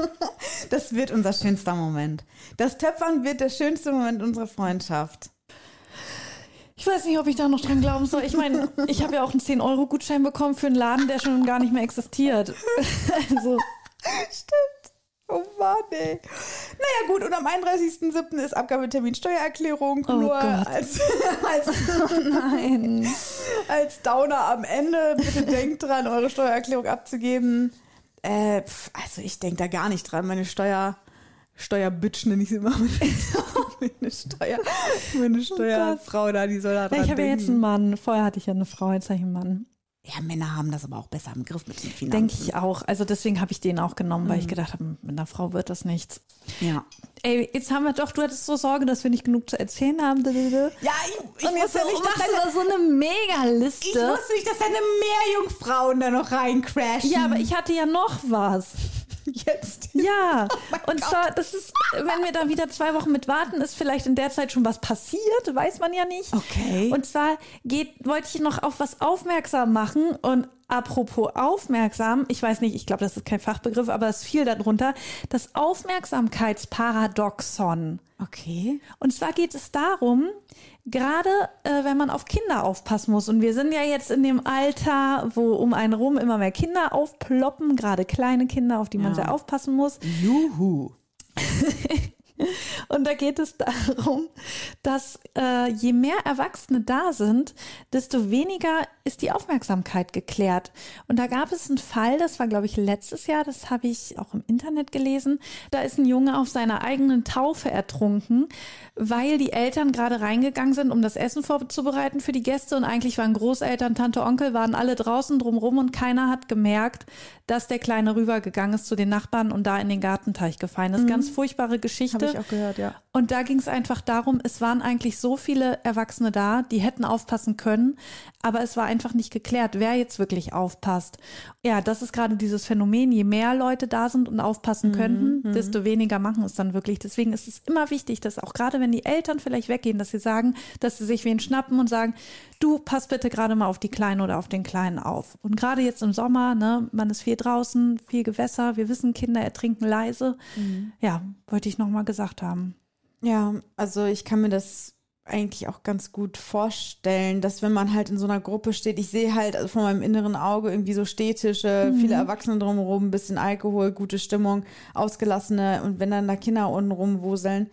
Das wird unser schönster Moment. Das Töpfern wird der schönste Moment unserer Freundschaft. Ich weiß nicht, ob ich da noch dran glauben soll. Ich meine, ich habe ja auch einen 10-Euro-Gutschein bekommen für einen Laden, der schon gar nicht mehr existiert. Also, Oh Mann, ey. Naja, gut, und am 31.07. ist Abgabetermin Steuererklärung. Oh nur Gott. als, als, Nein. als Downer am Ende. Bitte denkt dran, eure Steuererklärung abzugeben. Äh, pf, also ich denke da gar nicht dran. Meine Steuer, Steuerbitch nenne ich sie immer. Meine Steuer, meine Steuerfrau da, die soll da dran Oh Ich habe ja jetzt einen Mann. Vorher hatte ich ja eine Frau, jetzt habe ich einen Mann. Ja, Männer haben das aber auch besser im Griff mit den Finanzen. Denke ich auch. Also deswegen habe ich den auch genommen, weil ich gedacht habe, mit einer Frau wird das nichts. Ja. Ey, jetzt haben wir doch, du hattest so Sorge, dass wir nicht genug zu erzählen haben. Ja, ich, ich Und jetzt wusste nicht, machst du da so eine Mega-Liste. ich wusste nicht, dass deine Meerjungfrauen da noch reincrashen. Ja, aber ich hatte ja noch was. jetzt. Ja, mein und Gott. zwar, das ist, wenn wir da wieder zwei Wochen mit warten, ist vielleicht in der Zeit schon was passiert, weiß man ja nicht. Okay. Und zwar geht, wollte ich noch auf was aufmerksam machen und apropos aufmerksam, ich weiß nicht, ich glaube, das ist kein Fachbegriff, aber es fiel darunter, das Aufmerksamkeitsparadoxon. Okay. Und zwar geht es darum, gerade äh, wenn man auf Kinder aufpassen muss. Und wir sind ja jetzt in dem Alter, wo um einen rum immer mehr Kinder aufploppen, gerade kleine Kinder, auf die man Ja. sehr aufpassen muss. Juhu. Und da geht es darum, dass äh, je mehr Erwachsene da sind, desto weniger ist die Aufmerksamkeit geklärt. Und da gab es einen Fall, das war, glaube ich, letztes Jahr, das habe ich auch im Internet gelesen. Da ist ein Junge auf seiner eigenen Taufe ertrunken, weil die Eltern gerade reingegangen sind, um das Essen vorzubereiten für die Gäste. Und eigentlich waren Großeltern, Tante, Onkel, waren alle draußen drumrum und keiner hat gemerkt, dass der Kleine rübergegangen ist zu den Nachbarn und da in den Gartenteich gefallen ist. Ganz furchtbare Geschichte. Ich auch gehört, ja. Und da ging es einfach darum, es waren eigentlich so viele Erwachsene da, die hätten aufpassen können, aber es war einfach nicht geklärt, wer jetzt wirklich aufpasst. Ja, das ist gerade dieses Phänomen, je mehr Leute da sind und aufpassen könnten, desto weniger machen es dann wirklich. Deswegen ist es immer wichtig, dass auch gerade wenn die Eltern vielleicht weggehen, dass sie sagen, dass sie sich wen schnappen und sagen, du pass bitte gerade mal auf die Kleinen oder auf den Kleinen auf. Und gerade jetzt im Sommer, ne, man ist viel draußen, viel Gewässer, wir wissen, Kinder ertrinken leise. Ja, wollte ich nochmal gesagt haben. Ja, also ich kann mir das eigentlich auch ganz gut vorstellen, dass wenn man halt in so einer Gruppe steht, ich sehe halt also von meinem inneren Auge irgendwie so Städtische, viele Erwachsene drumherum, ein bisschen Alkohol, gute Stimmung, ausgelassene und wenn dann da Kinder unten rumwuseln,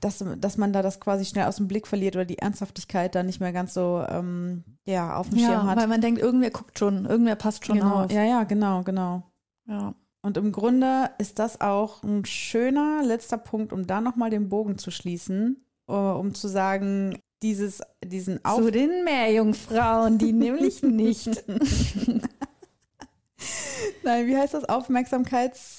dass, dass man da das quasi schnell aus dem Blick verliert oder die Ernsthaftigkeit dann nicht mehr ganz so ähm, ja, auf dem Schirm Ja, hat. weil man denkt, irgendwer guckt schon, irgendwer passt schon genau. auf. Ja, ja, genau, genau. Ja. Und im Grunde ist das auch ein schöner letzter Punkt, um da nochmal den Bogen zu schließen, äh, um zu sagen, dieses, diesen Auf Zu den Meerjungfrauen, die nämlich nicht. Nein, wie heißt das? Aufmerksamkeits...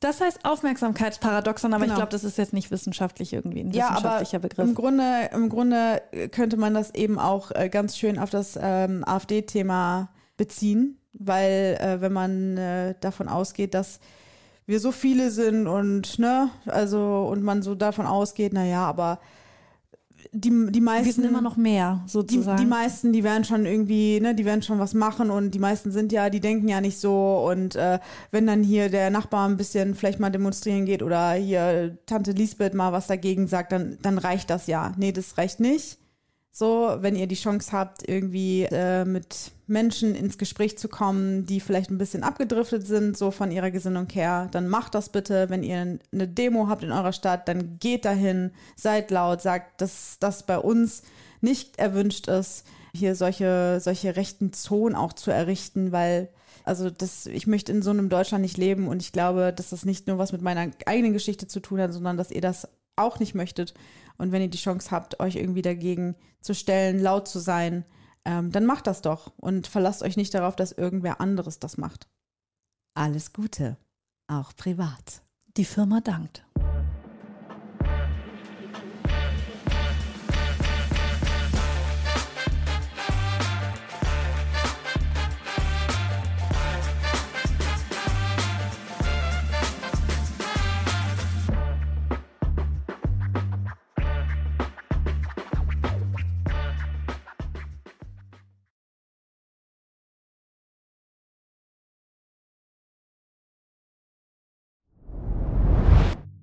Das heißt Aufmerksamkeitsparadoxon, aber ich Genau. glaube, das ist jetzt nicht wissenschaftlich irgendwie ein Ja, aber wissenschaftlicher Begriff. im Grunde, im Grunde könnte man das eben auch äh, ganz schön auf das ähm, AfD-Thema beziehen, weil äh, wenn man äh, davon ausgeht, dass wir so viele sind und ne, also und man so davon ausgeht, naja, aber die, die meisten Wir sind immer noch mehr, die, sozusagen. die meisten, die werden schon irgendwie, ne, die werden schon was machen und die meisten sind ja, die denken ja nicht so und äh, wenn dann hier der Nachbar ein bisschen vielleicht mal demonstrieren geht oder hier Tante Lisbeth mal was dagegen sagt, dann, dann reicht das ja. Nee, das reicht nicht. So, wenn ihr die Chance habt, irgendwie äh, mit Menschen ins Gespräch zu kommen, die vielleicht ein bisschen abgedriftet sind, so von ihrer Gesinnung her, dann macht das bitte. Wenn ihr eine Demo habt in eurer Stadt, dann geht dahin, seid laut, sagt, dass das bei uns nicht erwünscht ist, hier solche, solche rechten Zonen auch zu errichten, weil also das, ich möchte in so einem Deutschland nicht leben und ich glaube, dass das nicht nur was mit meiner eigenen Geschichte zu tun hat, sondern dass ihr das auch nicht möchtet. Und wenn ihr die Chance habt, euch irgendwie dagegen zu stellen, laut zu sein, ähm, dann macht das doch und verlasst euch nicht darauf, dass irgendwer anderes das macht. Alles Gute, auch privat. die Firma dankt.